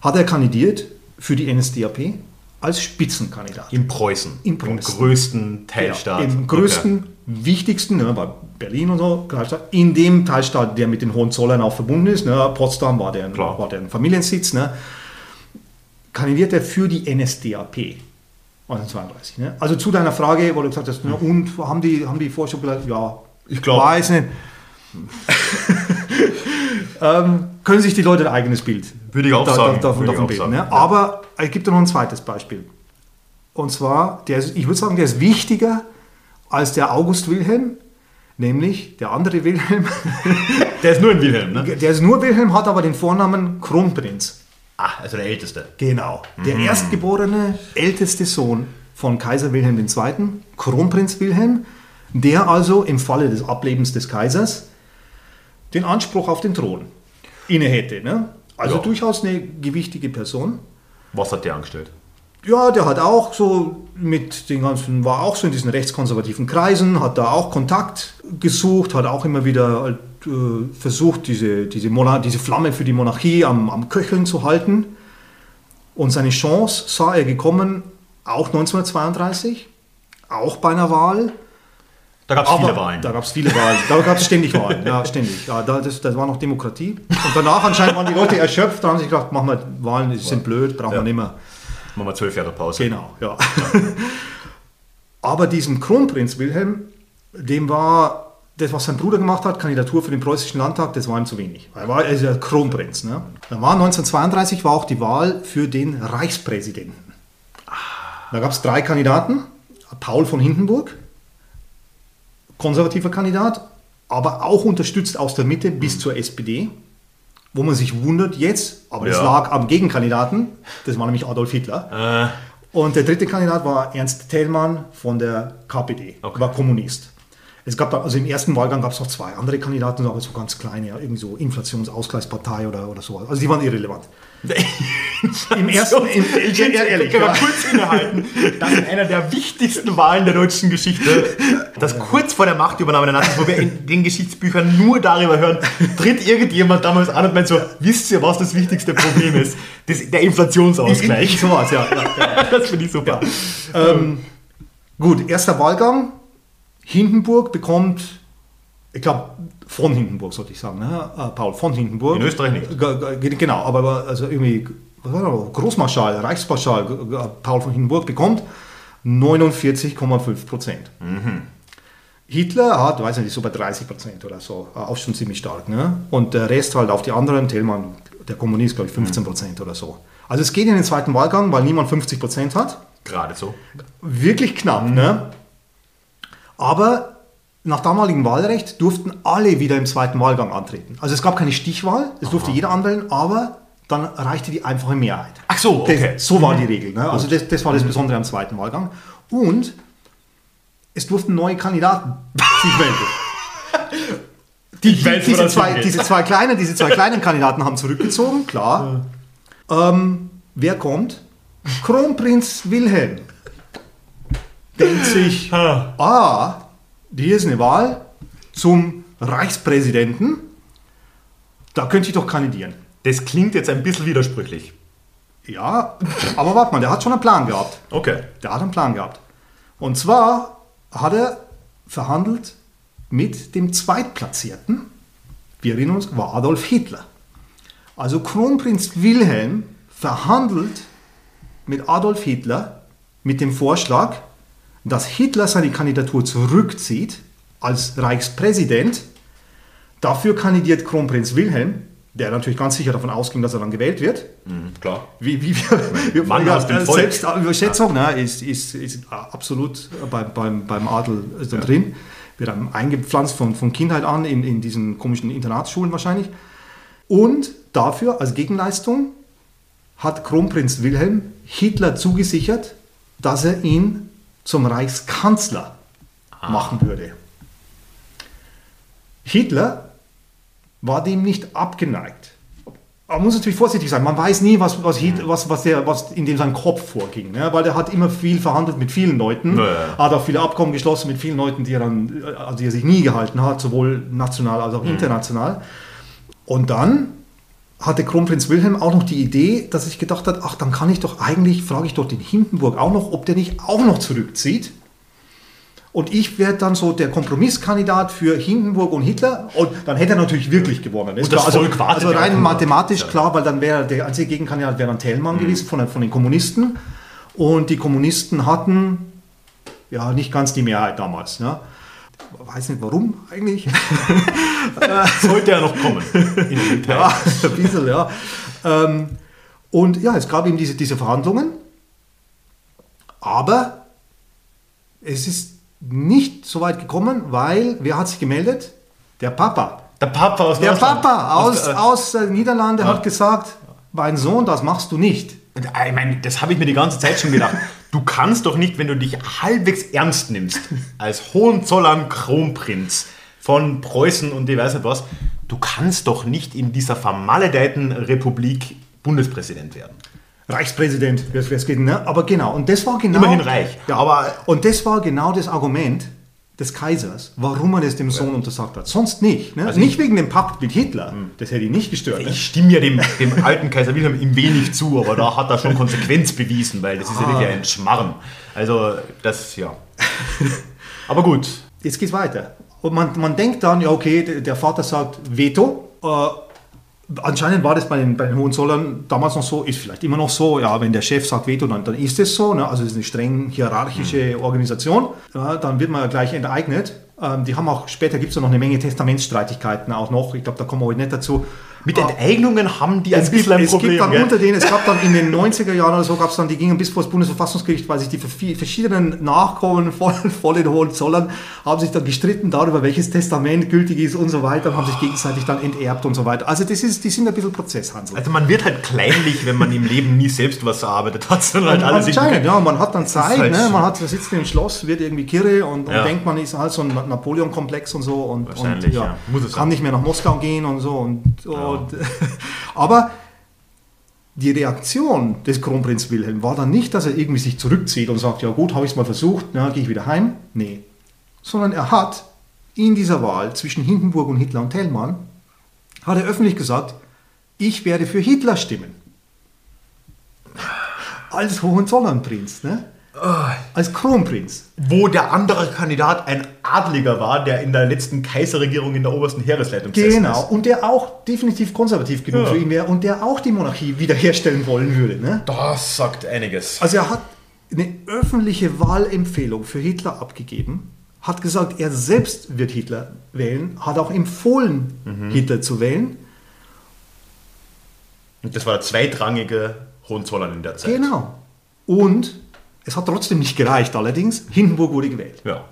hat er kandidiert für die NSDAP als Spitzenkandidat. In Preußen. In Preußen. Im größten Teilstaat. Ja, Im größten, wichtigsten, ne, bei Berlin und so, in dem Teilstaat, der mit den Hohenzollern auch verbunden ist, ne, Potsdam war der, Klar. war der Familiensitz, ne, kandidiert er für die NSDAP. 1932. Ne? Also zu deiner Frage, wo du gesagt hast, ne, und haben die, haben die Forscher gesagt, ja, Ich glaub- weiß nicht. ähm, können sich die Leute ein eigenes Bild Würde ich auch da, sagen. Da, davon, davon bilden. Ne? ja. Aber es gibt noch ein zweites Beispiel. Und zwar, der ist, ich würde sagen, der ist wichtiger als der August Wilhelm, nämlich der andere Wilhelm. Der ist nur ein Wilhelm, ne? Der ist nur Wilhelm, hat aber den Vornamen Kronprinz. Ah, also der Älteste. Genau. Der Mhm. erstgeborene, älteste Sohn von Kaiser Wilhelm II., Kronprinz Wilhelm, der also im Falle des Ablebens des Kaisers den Anspruch auf den Thron inne hätte. Ne? Also Ja. durchaus eine gewichtige Person. Was hat der angestellt? Ja, der hat auch so mit den ganzen, war auch so in diesen rechtskonservativen Kreisen, hat da auch Kontakt gesucht, hat auch immer wieder halt, äh, versucht, diese, diese, Monar diese Flamme für die Monarchie am, am Köcheln zu halten. Und seine Chance sah er gekommen, auch 1932, auch bei einer Wahl. Da gab es viele Wahlen. Da gab es viele Wahlen. Da gab es ständig Wahlen. Ja, ständig. Ja, da, das, das war noch Demokratie. Und danach anscheinend waren die Leute erschöpft, da haben sie gedacht, machen wir Wahlen, die sind blöd, brauchen Ja. wir nicht mehr. Machen wir zwölf Jahre Pause. Genau, ja. Aber diesem Kronprinz Wilhelm, dem war das, was sein Bruder gemacht hat, Kandidatur für den preußischen Landtag, das war ihm zu wenig. Er war er ist ja Kronprinz. Ne? Da war 1932 war auch die Wahl für den Reichspräsidenten. Da gab es drei Kandidaten. Paul von Hindenburg, konservativer Kandidat, aber auch unterstützt aus der Mitte bis zur SPD. Wo man sich wundert jetzt, aber das Ja. lag am Gegenkandidaten, das war nämlich Adolf Hitler. Äh, Und der dritte Kandidat war Ernst Thälmann von der KPD, Okay. war Kommunist. Es gab da, also im ersten Wahlgang gab es noch zwei andere Kandidaten, aber so ganz kleine, ja, irgendwie so Inflationsausgleichspartei oder, oder so. Also die waren irrelevant. Im ersten, im, ich ja, ehrlich, kann ja. mal kurz innehalten. Das ist einer der wichtigsten Wahlen der deutschen Geschichte. Das kurz vor der Machtübernahme der Nazis, wo wir in den Geschichtsbüchern nur darüber hören, tritt irgendjemand damals an und meint so, wisst ihr, was das wichtigste Problem ist? Das, der Inflationsausgleich. Sowas, ja. ja, ja. Das finde ich super. Ähm, gut, erster Wahlgang. Hindenburg bekommt, ich glaube, von Hindenburg sollte ich sagen, ne? äh, Paul von Hindenburg. In Österreich nicht. Genau, aber also irgendwie, was war das? Großmarschall, Reichsmarschall Paul von Hindenburg bekommt 49,5 Prozent. Hitler hat, weiß nicht, so bei 30 Prozent oder so, äh, auch schon ziemlich stark. Ne? Und der Rest halt auf die anderen, Thälmann, der Kommunist, glaube ich, 15 Prozent oder so. Also es geht in den zweiten Wahlgang, weil niemand 50 Prozent hat. Gerade so. Wirklich knapp, ne? Aber nach damaligem Wahlrecht durften alle wieder im zweiten Wahlgang antreten. Also es gab keine Stichwahl, es durfte jeder anwählen, aber dann reichte die einfache Mehrheit. Ach so, okay. Das, so war die Regel. Ne? Also das, das war das Besondere am zweiten Wahlgang. Und es durften neue Kandidaten sich wählen. Die, wo diese, zwei, diese, zwei kleinen, diese zwei kleinen Kandidaten haben zurückgezogen, klar. Ähm, wer kommt? Kronprinz Wilhelm. Denkt sich, Ah. hier ist eine Wahl zum Reichspräsidenten. Da könnte ich doch kandidieren. Das klingt jetzt ein bisschen widersprüchlich. Ja, aber warte mal, der hat schon einen Plan gehabt. Okay. Der hat einen Plan gehabt. Und zwar hat er verhandelt mit dem Zweitplatzierten. Wir erinnern uns, war Adolf Hitler. Also Kronprinz Wilhelm verhandelt mit Adolf Hitler mit dem Vorschlag, dass Hitler seine Kandidatur zurückzieht als Reichspräsident. Dafür kandidiert Kronprinz Wilhelm, der natürlich ganz sicher davon ausging, dass er dann gewählt wird. Klar. Wie, wie wir, wir Mann ja, aus dem äh, Volk. Selbstüberschätzung ne, ist, ist, ist absolut beim, beim, beim Adel äh, da drin. Wird einem eingepflanzt von, von Kindheit an in, in diesen komischen Internatsschulen wahrscheinlich. Und dafür als Gegenleistung hat Kronprinz Wilhelm Hitler zugesichert, dass er ihn zum Reichskanzler machen würde. Hitler war dem nicht abgeneigt. Man muss natürlich vorsichtig sein. Man weiß nie, was, was, Hit- was, was, der, was in dem seinem Kopf vorging. Ne? Weil er hat immer viel verhandelt mit vielen Leuten. Ja, ja. Hat auch viele Abkommen geschlossen mit vielen Leuten, die er dann, also die er sich nie gehalten hat, sowohl national als Mhm. auch international. Und dann hatte Kronprinz Wilhelm auch noch die Idee, dass sich gedacht hat, ach, dann kann ich doch eigentlich, frage ich doch den Hindenburg auch noch, ob der nicht auch noch zurückzieht. Und ich werde dann so der Kompromisskandidat für Hindenburg und Hitler. Und dann hätte er natürlich wirklich gewonnen. Und das also, also rein mathematisch Ja. klar, weil dann wäre der einzige Gegenkandidat wäre dann Thälmann gewesen von, den- von den Kommunisten. Und die Kommunisten hatten ja nicht ganz die Mehrheit damals. Ne? Weiß nicht warum eigentlich. Sollte ja noch kommen. Ja, ein bisschen, ja. Ähm, und ja, es gab eben diese, diese Verhandlungen, aber es ist nicht so weit gekommen, weil, wer hat sich gemeldet? Der Papa. Der Papa aus Der. Papa aus, aus äh, Niederlande hat gesagt, mein Sohn, das machst du nicht. Äh, Ich meine, das habe ich mir die ganze Zeit schon gedacht. Du kannst doch nicht, wenn du dich halbwegs ernst nimmst, als Hohenzollern Kronprinz von Preußen und ich weiß nicht was, du kannst doch nicht in dieser vermaledeiten Republik Bundespräsident werden. Reichspräsident, wer es geht, ne? Aber genau, und das war genau. Immerhin reich, Ja, aber- und das war genau das Argument des Kaisers, warum er das dem Sohn untersagt hat. Sonst nicht. Ne? nicht wegen dem Pakt mit Hitler. Das hätte ihn nicht gestört. Hm. Ich stimme ja dem, dem alten Kaiser Wilhelm im wenig zu, aber da hat er schon Konsequenz bewiesen, weil das ist ja wirklich ein Schmarrn. Also, das, ja. Aber gut. Jetzt geht's weiter. Und man, man denkt dann, ja, okay, der, der Vater sagt Veto. Äh, anscheinend war das bei den, bei den Hohenzollern damals noch so, ist vielleicht immer noch so, ja, wenn der Chef sagt Veto, dann, dann ist es so. Ne? Also es ist eine streng hierarchische Organisation. Ja, dann wird man ja gleich enteignet. Ähm, die haben auch, später gibt es noch eine Menge Testamentsstreitigkeiten auch noch. Ich glaube, da kommen wir heute nicht dazu. Mit Enteignungen haben die ein Es bisschen ein es Problem. gibt dann unter denen, es gab dann in den 90er Jahren oder so, gab es dann, die gingen bis vor das Bundesverfassungsgericht, weil sich die verschiedenen Nachkommen von, von den Hohenzollern haben sich dann gestritten darüber, welches Testament gültig ist und so weiter, und haben sich gegenseitig dann enterbt und so weiter. Also das ist, die sind ein bisschen Prozesshansel. Also man wird halt kleinlich, wenn man im Leben nie selbst was erarbeitet hat, sondern halt alles Anscheinend, ja, man hat dann Zeit, halt ne? man hat, sitzt im Schloss, wird irgendwie kirre und, und Ja. denkt, man ist halt so ein Napoleon-Komplex und so und, und ja. Muss es kann nicht mehr nach Moskau gehen und so. Und, und aber die Reaktion des Kronprinz Wilhelm war dann nicht, dass er irgendwie sich zurückzieht und sagt, ja gut, habe ich es mal versucht, na, gehe ich wieder heim. Nee. Sondern er hat in dieser Wahl zwischen Hindenburg und Hitler und Thälmann, hat er öffentlich gesagt, ich werde für Hitler stimmen. Als Hohenzollernprinz, ne? Als Kronprinz. wo der andere Kandidat ein Adliger war, der in der letzten Kaiserregierung in der obersten Heeresleitung Genau. ist. Und der auch definitiv konservativ genug Ja. für ihn wäre und der auch die Monarchie wiederherstellen wollen würde. Ne? Das sagt einiges. Also er hat eine öffentliche Wahlempfehlung für Hitler abgegeben, hat gesagt, er selbst wird Hitler wählen, hat auch empfohlen, Mhm. Hitler zu wählen. Und das war der zweitrangige Hohenzollern in der Zeit. Genau. Und Es hat trotzdem nicht gereicht, allerdings. Hindenburg wurde gewählt. Ja.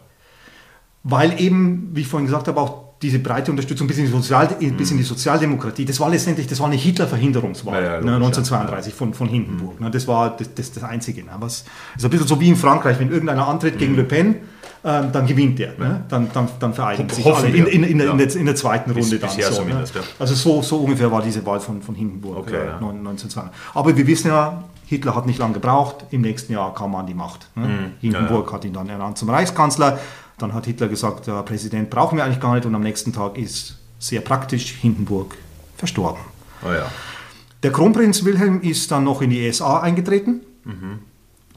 Weil eben, wie ich vorhin gesagt habe, auch diese breite Unterstützung bis in die, Sozial bis in die Sozialdemokratie, das war letztendlich, das war eine Hitler-Verhinderungswahl Ja, ja, ne, logisch, 1932 von, von Hindenburg. Ne, das war das, das, das Einzige. Ne, was, ist ein bisschen so wie in Frankreich, wenn irgendeiner antritt gegen Le Pen, ähm, dann gewinnt der. Ne, dann, dann, dann vereinigen Ho- sich alle in, in, in, der- Ja. in, der, zweiten Bis- Runde dann. bisher so, ne? ja. Also so, so ungefähr war diese Wahl von, von Hindenburg Okay, äh, ja. 1932. Aber wir wissen ja, Hitler hat nicht lange gebraucht, im nächsten Jahr kam er an die Macht. Ne? Hindenburg hat ihn dann ernannt zum Reichskanzler. Dann hat Hitler gesagt, der Präsident brauchen wir eigentlich gar nicht und am nächsten Tag ist sehr praktisch Hindenburg verstorben. Oh ja. Der Kronprinz Wilhelm ist dann noch in die ESA eingetreten,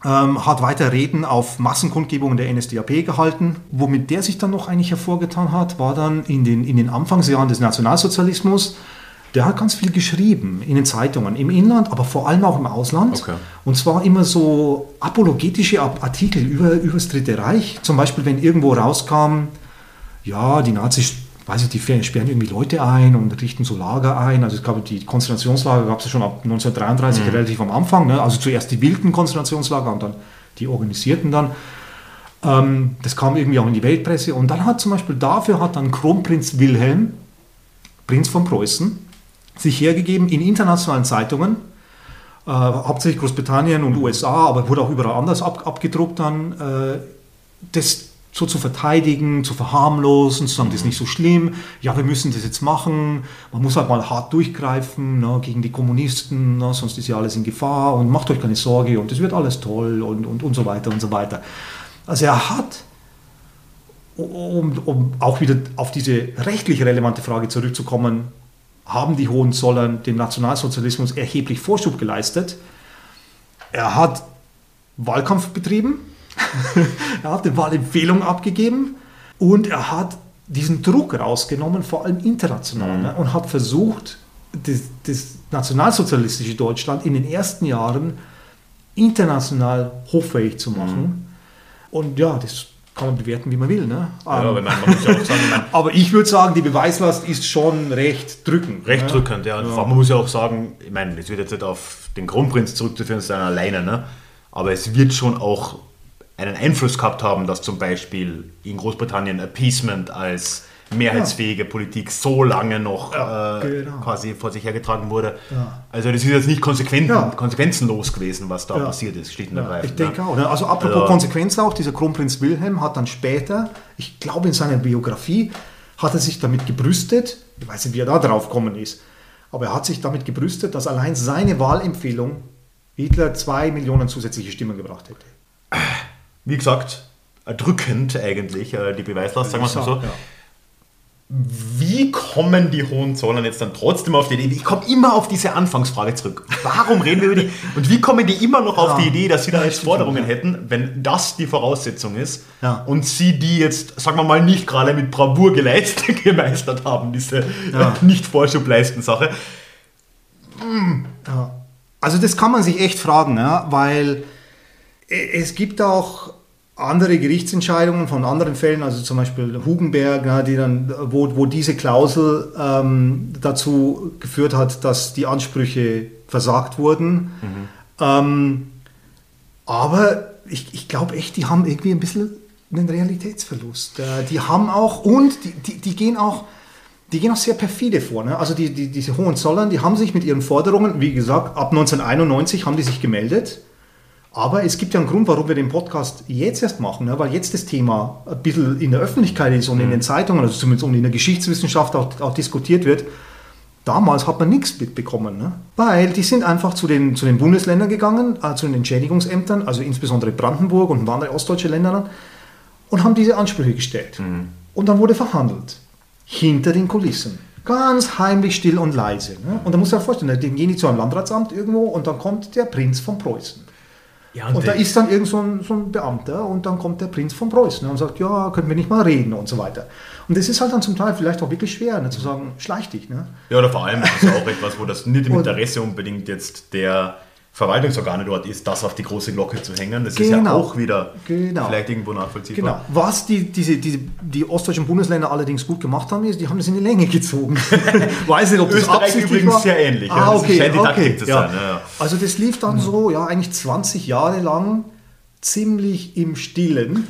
ähm, hat weiter Reden auf Massenkundgebungen der NSDAP gehalten. Womit der sich dann noch eigentlich hervorgetan hat, war dann in den, in den Anfangsjahren des Nationalsozialismus, der hat ganz viel geschrieben in den Zeitungen, im Inland, aber vor allem auch im Ausland. Okay. Und zwar immer so apologetische Ap- Artikel über, über das Dritte Reich. Zum Beispiel, wenn irgendwo rauskam, ja, die Nazis, weiß ich, die sperren irgendwie Leute ein und richten so Lager ein. Also ich glaube, die Konzentrationslager gab es ja schon ab 1933 relativ am Anfang. Ne? Also zuerst die wilden Konzentrationslager und dann die organisierten dann. Ähm, das kam irgendwie auch in die Weltpresse. Und dann hat zum Beispiel dafür hat dann Kronprinz Wilhelm, Prinz von Preußen, sich hergegeben in internationalen Zeitungen, äh, hauptsächlich Großbritannien und USA, aber wurde auch überall anders ab, abgedruckt dann, äh, das so zu verteidigen, zu verharmlosen, zu sagen, das ist nicht so schlimm, ja, wir müssen das jetzt machen, man muss halt mal hart durchgreifen ne, gegen die Kommunisten, ne, sonst ist ja alles in Gefahr und macht euch keine Sorge und das wird alles toll und, und, und so weiter und so weiter. Also er hat, um, um auch wieder auf diese rechtlich relevante Frage zurückzukommen, haben die Hohenzollern dem Nationalsozialismus erheblich Vorschub geleistet. Er hat Wahlkampf betrieben, er hat eine Wahlempfehlung abgegeben und er hat diesen Druck rausgenommen, vor allem international, ne, und hat versucht, das, das nationalsozialistische Deutschland in den ersten Jahren international hoffähig zu machen. Und ja, das kann man bewerten, wie man will. Ne? Ja, aber man, man ja sagen, aber ich würde sagen, die Beweislast ist schon recht drückend. recht ne? drückend, ja. Man muss ja auch sagen, ich meine, das wird jetzt nicht auf den Kronprinz zurückzuführen sein alleine, ne? aber es wird schon auch einen Einfluss gehabt haben, dass zum Beispiel in Großbritannien Appeasement als mehrheitsfähige Politik so lange noch Ja, äh, genau. quasi vor sich hergetragen wurde. Ja. Also das ist jetzt nicht konsequent, Ja. konsequenzenlos gewesen, was da Ja. passiert ist, schlicht und Ja, ergreifend. ich denke ne? auch. Ne? Also apropos Also- Konsequenz auch, dieser Kronprinz Wilhelm hat dann später, ich glaube in seiner Biografie, hat er sich damit gebrüstet, ich weiß nicht, wie er da drauf gekommen ist, aber er hat sich damit gebrüstet, dass allein seine Wahlempfehlung Hitler zwei Millionen zusätzliche Stimmen gebracht hätte. Wie gesagt, erdrückend eigentlich, äh, die Beweislast, sagen wir es mal so. Wie kommen die Hohenzollern jetzt dann trotzdem auf die Idee? Ich komme immer auf diese Anfangsfrage zurück. Warum reden wir über die? Und wie kommen die immer noch auf Ja. die Idee, dass sie da jetzt Forderungen hätten, wenn das die Voraussetzung ist Ja. und sie die jetzt, sagen wir mal, nicht gerade mit Bravour geleistet, gemeistert haben, diese Ja. nicht Vorschub leisten Sache. Ja. Also das kann man sich echt fragen, weil e- es gibt auch andere Gerichtsentscheidungen von anderen Fällen, also zum Beispiel Hugenberg, ja, die dann, wo, wo diese Klausel ähm, dazu geführt hat, dass die Ansprüche versagt wurden. Ähm, aber ich, ich glaube echt, die haben irgendwie ein bisschen einen Realitätsverlust. Äh, die haben auch, und die, die, die gehen auch, die gehen auch sehr perfide vor. Ne? Also die, die, diese Hohenzollern, die haben sich mit ihren Forderungen, wie gesagt, ab 1991 haben die sich gemeldet. Aber es gibt ja einen Grund, warum wir den Podcast jetzt erst machen, ne? weil jetzt das Thema ein bisschen in der Öffentlichkeit ist und in den Zeitungen, also zumindest und in der Geschichtswissenschaft auch, auch diskutiert wird. Damals hat man nichts mitbekommen, ne? weil die sind einfach zu den, zu den Bundesländern gegangen, äh, zu den Entschädigungsämtern, also insbesondere Brandenburg und andere ostdeutsche Länder, dann, und haben diese Ansprüche gestellt. Und dann wurde verhandelt. Hinter den Kulissen. Ganz heimlich, still und leise. Ne? Und da muss man sich vorstellen, dann gehen die zu einem Landratsamt irgendwo und dann kommt der Prinz von Preußen. Ja, Und da ist dann irgend so ein, so ein Beamter und dann kommt der Prinz von Preußen und sagt, ja, können wir nicht mal reden und so weiter. Und das ist halt dann zum Teil vielleicht auch wirklich schwer, ne, zu sagen, schleich dich. Ne? Ja, oder vor allem ist es auch etwas, wo das nicht im Und- Interesse unbedingt jetzt der Verwaltungsorgane dort ist, das auf die große Glocke zu hängen. Das ist ja Genau. auch wieder Genau. vielleicht irgendwo nachvollziehbar. Genau. Was die, diese, diese, die ostdeutschen Bundesländer allerdings gut gemacht haben, ist, die haben das in die Länge gezogen. Weiß nicht, ob das Österreich absichtlich übrigens war. sehr ähnlich, ja. Ah, Das okay, okay. Taktik zu ja. sein, ja, ja. Also das lief dann so, ja, eigentlich 20 Jahre lang ziemlich im Stillen.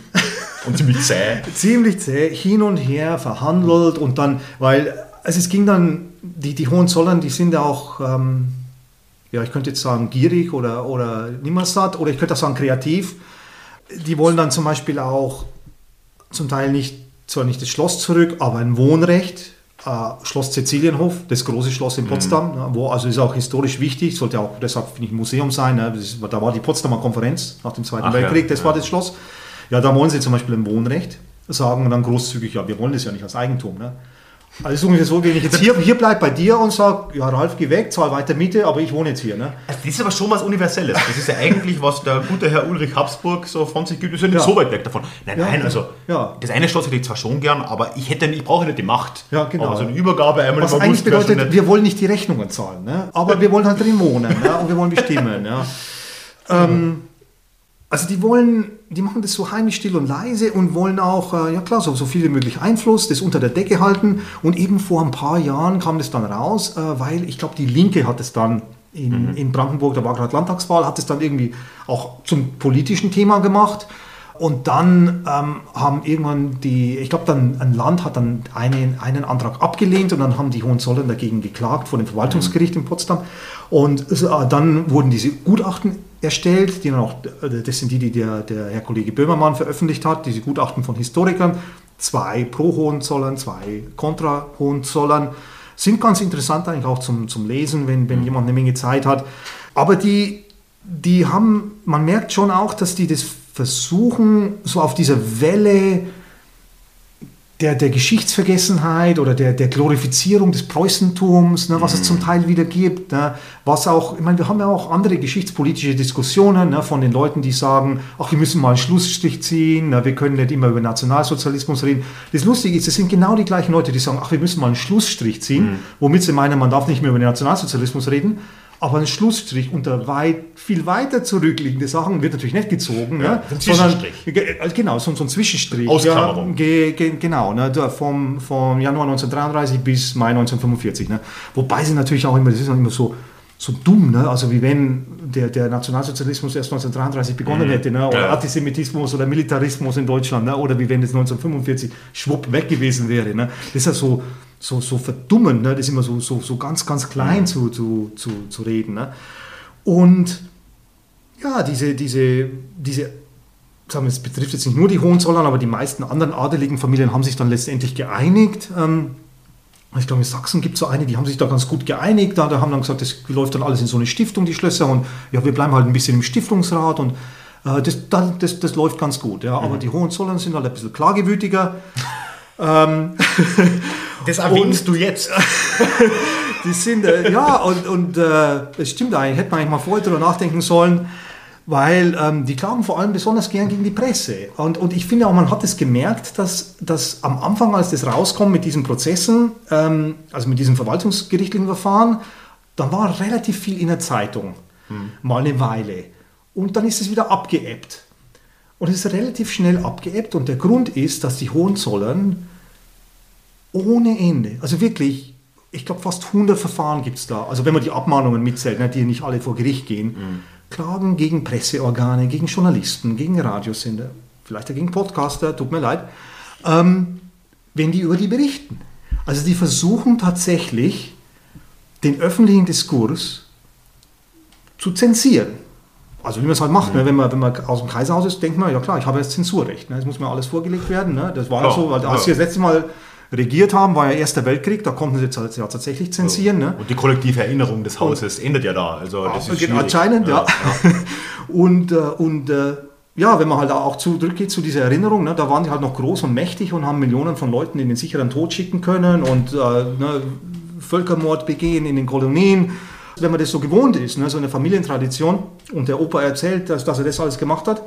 Und ziemlich zäh. ziemlich zäh, hin und her verhandelt und dann, weil also es ging dann, die, die Hohenzollern, die sind ja auch, ähm, ja, ich könnte jetzt sagen gierig oder, oder nimmersatt oder ich könnte auch sagen kreativ. Die wollen dann zum Beispiel auch zum Teil nicht, zwar nicht das Schloss zurück, aber ein Wohnrecht. Äh, Schloss Cäcilienhof, das große Schloss in Potsdam, mhm. ne, wo also ist auch historisch wichtig, sollte auch deshalb finde ich ein Museum sein. Ne, ist, da war die Potsdamer Konferenz nach dem Zweiten Ach, Weltkrieg, das ja, war das Schloss. Ja, da wollen sie zum Beispiel ein Wohnrecht sagen und dann großzügig, ja, wir wollen das ja nicht als Eigentum. Ne? Also es ist ungefähr so, wenn ich jetzt hier, hier bleibe bei dir und sage, ja Ralf, geh weg, zahl weiter Miete, aber ich wohne jetzt hier. Ne? Also das ist aber schon was Universelles. Das ist ja eigentlich, was der gute Herr Ulrich Habsburg so von sich gibt, ist ja nicht ja. so weit weg davon. Nein, ja, nein, also ja. das eine Schloss hätte ich zwar schon gern, aber ich hätte, ich brauche nicht die Macht. Ja, genau. Aber so eine Übergabe einmal Was eigentlich bedeutet, wir wollen nicht die Rechnungen zahlen, ne? aber wir wollen halt drin wohnen ne? und wir wollen bestimmen. Ja. Ähm, also die wollen, die machen das so heimlich still und leise und wollen auch, äh, ja klar, so, so viel wie möglich Einfluss, das unter der Decke halten. Und eben vor ein paar Jahren kam das dann raus, äh, weil ich glaube, die Linke hat es dann in, mhm. in Brandenburg, da war gerade Landtagswahl, hat es dann irgendwie auch zum politischen Thema gemacht. Und dann ähm, haben irgendwann die, ich glaube, dann ein Land hat dann einen, einen Antrag abgelehnt und dann haben die Hohenzollern dagegen geklagt vor dem Verwaltungsgericht in Potsdam. Und äh, dann wurden diese Gutachten erstellt, die dann auch, äh, das sind die, die der, der Herr Kollege Böhmermann veröffentlicht hat, diese Gutachten von Historikern, zwei pro Hohenzollern, zwei kontra Hohenzollern, sind ganz interessant eigentlich auch zum, zum Lesen, wenn, wenn mhm. jemand eine Menge Zeit hat. Aber die, die haben, man merkt schon auch, dass die das versuchen, so auf dieser Welle der, der Geschichtsvergessenheit oder der, der Glorifizierung des Preußentums, ne, was mhm. es zum Teil wieder gibt, ne, was auch, ich meine, wir haben ja auch andere geschichtspolitische Diskussionen ne, von den Leuten, die sagen, ach, wir müssen mal einen Schlussstrich ziehen, ne, wir können nicht immer über Nationalsozialismus reden. Das Lustige ist, es sind genau die gleichen Leute, die sagen, ach, wir müssen mal einen Schlussstrich ziehen, mhm. womit sie meinen, man darf nicht mehr über den Nationalsozialismus reden aber ein Schlussstrich unter weit, viel weiter zurückliegende Sachen wird natürlich nicht gezogen, ja, ne? ein Zwischenstrich. Sondern, äh, genau, so, so ein Zwischenstrich. Ausklammerung. Ja, ge, ge, genau, ne, vom, vom Januar 1933 bis Mai 1945. Ne? Wobei sie natürlich auch immer, das ist auch immer so, so dumm, ne? also wie wenn der, der Nationalsozialismus erst 1933 begonnen mhm. hätte, ne? oder ja. Antisemitismus oder Militarismus in Deutschland, ne? oder wie wenn es 1945 schwupp weg gewesen wäre. Ne? Das ist ja so, so, so verdummend, ne? das ist immer so, so, so ganz, ganz klein mhm. zu, zu, zu, zu reden. Ne? Und ja, diese, diese, diese sagen wir, es betrifft jetzt nicht nur die Hohenzollern, aber die meisten anderen adeligen Familien haben sich dann letztendlich geeinigt. Ähm, ich glaube, in Sachsen gibt es so eine, die haben sich da ganz gut geeinigt. Da, da haben dann gesagt, das läuft dann alles in so eine Stiftung, die Schlösser. Und ja, wir bleiben halt ein bisschen im Stiftungsrat und äh, das, das, das, läuft ganz gut. Ja. Aber mhm. die Hohenzollern sind halt ein bisschen klargewütiger. ähm, das erwähnst du jetzt. die sind, äh, ja, und, und äh, das stimmt eigentlich, hätte man eigentlich mal vorher darüber nachdenken sollen weil ähm, die klagen vor allem besonders gern gegen die Presse. Und, und ich finde auch, man hat es gemerkt, dass, dass am Anfang, als das rauskommt mit diesen Prozessen, ähm, also mit diesem verwaltungsgerichtlichen Verfahren, dann war relativ viel in der Zeitung, hm. mal eine Weile. Und dann ist es wieder abgeebbt. Und es ist relativ schnell abgeebbt und der Grund ist, dass die Hohenzollern ohne Ende, also wirklich, ich glaube fast 100 Verfahren gibt es da, also wenn man die Abmahnungen mitzählt, ne, die nicht alle vor Gericht gehen, mhm klagen gegen Presseorgane, gegen Journalisten, gegen Radiosender, vielleicht auch gegen Podcaster, tut mir leid, ähm, wenn die über die berichten. Also die versuchen tatsächlich, den öffentlichen Diskurs zu zensieren. Also wie man es halt macht, ne? mhm. ne? wenn, man, wenn man aus dem Kaiserhaus ist, denkt man, ja klar, ich habe jetzt Zensurrecht. Ne? Es muss mir alles vorgelegt werden. Ne? Das war ja, so, weil als ja. wir das letzte Mal regiert haben, war ja Erster Weltkrieg, da konnten sie jetzt ja tatsächlich zensieren. Ne? Und die kollektive Erinnerung des Hauses und, endet ja da. Also das ist anscheinend, ja. ja. und äh, und äh, ja, wenn man halt auch zurückgeht zu dieser Erinnerung, ne, da waren die halt noch groß und mächtig und haben Millionen von Leuten in den sicheren Tod schicken können und äh, ne, Völkermord begehen in den Kolonien. Wenn man das so gewohnt ist, ne, so eine Familientradition, und der Opa erzählt, dass, dass er das alles gemacht hat,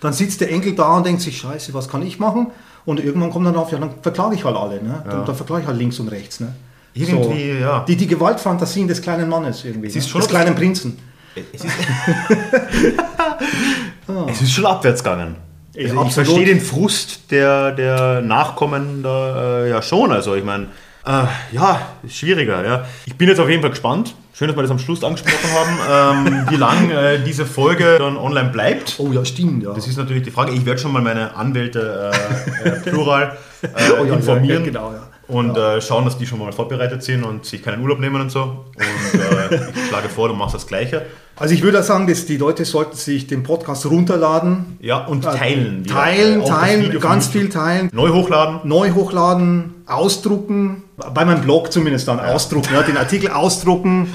dann sitzt der Enkel da und denkt sich, scheiße, was kann ich machen? Und irgendwann kommt dann auf, ja, dann verklage ich halt alle. Ne? Ja. dann verklage ich halt links und rechts. Ne? Irgendwie, so, ja. Die, die Gewaltfantasien des kleinen Mannes irgendwie. Ne? schon des kleinen Prinzen. Es ist, es ist schon abwärts gegangen. Also ich verstehe den Frust der, der Nachkommen da, äh, ja schon. Also ich meine, Äh, ja, schwieriger, ja. Ich bin jetzt auf jeden Fall gespannt. Schön, dass wir das am Schluss angesprochen haben, ähm, wie lange äh, diese Folge dann online bleibt. Oh ja, stimmt, ja. Das ist natürlich die Frage. Ich werde schon mal meine Anwälte äh, äh, plural äh, oh, ja, informieren. Ja, genau, ja. Und äh, schauen, dass die schon mal vorbereitet sind und sich keinen Urlaub nehmen und so. Und ich schlage vor, du machst das Gleiche. Also ich würde sagen, dass die Leute sollten sich den Podcast runterladen. Ja, und äh, teilen. Teilen, teilen, ganz viel teilen. Neu hochladen. Neu hochladen, ausdrucken. Bei meinem Blog zumindest dann ausdrucken. Ja, den Artikel ausdrucken,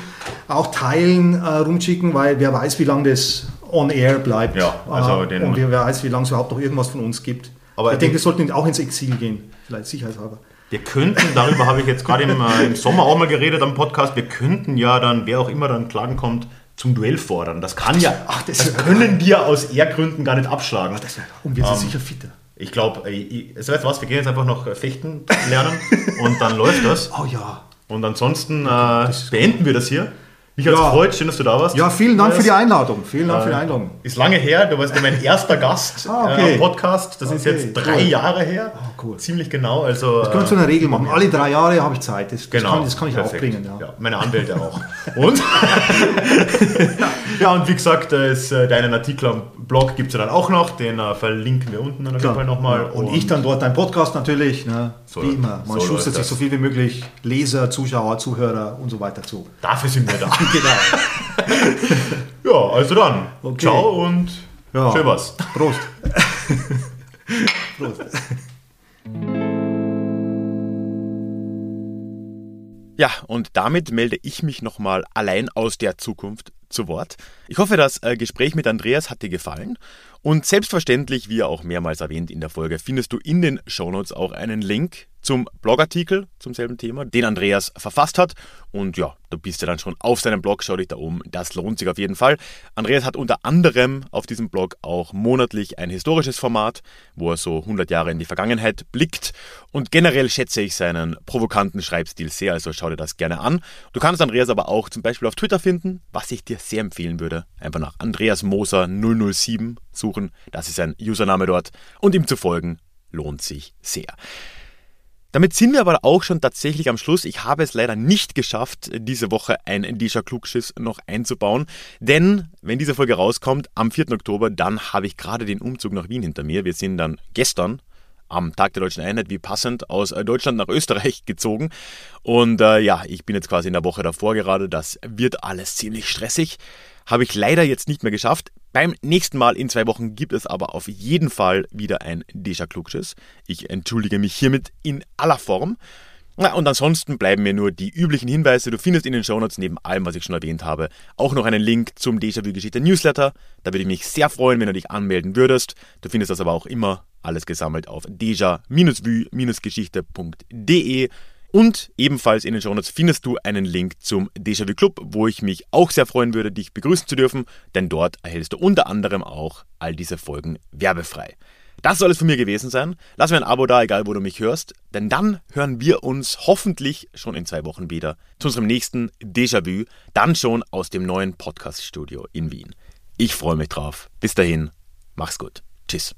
auch teilen, äh, rumschicken, weil wer weiß, wie lange das on air bleibt. Ja, also den und wer weiß, wie lange es überhaupt noch irgendwas von uns gibt. Aber ich denke, wir sollten auch ins Exil gehen, vielleicht sicherheitshalber. Wir könnten, darüber habe ich jetzt gerade im, äh, im, Sommer auch mal geredet am Podcast, wir könnten ja dann, wer auch immer dann klagen kommt, zum Duell fordern. Das kann ja, ach, das, das können wir aus Ehrgründen gar nicht abschlagen. Ach, das, und wir sind ähm, sicher fitter. Ich glaube, äh, weißt du was, wir gehen jetzt einfach noch äh, fechten lernen und dann läuft das. Oh ja. Und ansonsten äh, beenden wir das hier. Mich hat es ja. gefreut, schön, dass du da warst. Ja, vielen Dank für die Einladung. Vielen Dank äh, für die äh, Einladung. Ist lange her, du warst ja mein erster Gast ah, okay. äh, am Podcast. Das okay, ist jetzt drei. Jahre her. Cool. Ziemlich genau. Also, das können wir zu einer Regel machen. Alle drei Jahre habe ich Zeit. Das, genau. das, kann, das kann ich Perfekt. auch bringen. Ja. ja. meine Anwälte auch. Und? ja, und wie gesagt, ist, äh, deinen Artikel am Blog gibt es ja dann auch noch. Den äh, verlinken wir unten auf jeden Fall nochmal. Und, und, ich dann dort deinen Podcast natürlich. Ne? So, wie immer. Man so schustert sich so viel wie möglich Leser, Zuschauer, Zuhörer und so weiter zu. Dafür sind wir da. genau. ja, also dann. Okay. Ciao und ja. schön was. Prost. Prost. Ja, und damit melde ich mich nochmal allein aus der Zukunft zu Wort. Ich hoffe, das äh, Gespräch mit Andreas hat dir gefallen. Und selbstverständlich, wie auch mehrmals erwähnt in der Folge, findest du in den Shownotes auch einen Link zum Blogartikel zum selben Thema, den Andreas verfasst hat. Und ja, du bist ja dann schon auf seinem Blog, schau dich da um, das lohnt sich auf jeden Fall. Andreas hat unter anderem auf diesem Blog auch monatlich ein historisches Format, wo er so 100 Jahre in die Vergangenheit blickt. Und generell schätze ich seinen provokanten Schreibstil sehr, also schau dir das gerne an. Du kannst Andreas aber auch zum Beispiel auf Twitter finden, was ich dir sehr empfehlen würde. Einfach nach Andreas Moser 007 suchen, das ist sein Username dort. Und ihm zu folgen lohnt sich sehr. Damit sind wir aber auch schon tatsächlich am Schluss. Ich habe es leider nicht geschafft, diese Woche ein Disha Klugschiss noch einzubauen. Denn wenn diese Folge rauskommt, am 4. Oktober, dann habe ich gerade den Umzug nach Wien hinter mir. Wir sind dann gestern am Tag der Deutschen Einheit, wie passend, aus Deutschland nach Österreich gezogen. Und äh, ja, ich bin jetzt quasi in der Woche davor gerade. Das wird alles ziemlich stressig. Habe ich leider jetzt nicht mehr geschafft. Beim nächsten Mal in zwei Wochen gibt es aber auf jeden Fall wieder ein Deja Klugschiss. Ich entschuldige mich hiermit in aller Form. Na, und ansonsten bleiben mir nur die üblichen Hinweise. Du findest in den Shownotes neben allem, was ich schon erwähnt habe, auch noch einen Link zum Déjà-vu-Geschichte Newsletter. Da würde ich mich sehr freuen, wenn du dich anmelden würdest. Du findest das aber auch immer alles gesammelt auf déjà-vu-geschichte.de. Und ebenfalls in den Shownotes findest du einen Link zum Déjà-vu Club, wo ich mich auch sehr freuen würde, dich begrüßen zu dürfen, denn dort erhältst du unter anderem auch all diese Folgen werbefrei. Das soll es von mir gewesen sein. Lass mir ein Abo da, egal wo du mich hörst, denn dann hören wir uns hoffentlich schon in zwei Wochen wieder zu unserem nächsten Déjà-vu, dann schon aus dem neuen Podcast-Studio in Wien. Ich freue mich drauf. Bis dahin, mach's gut. Tschüss.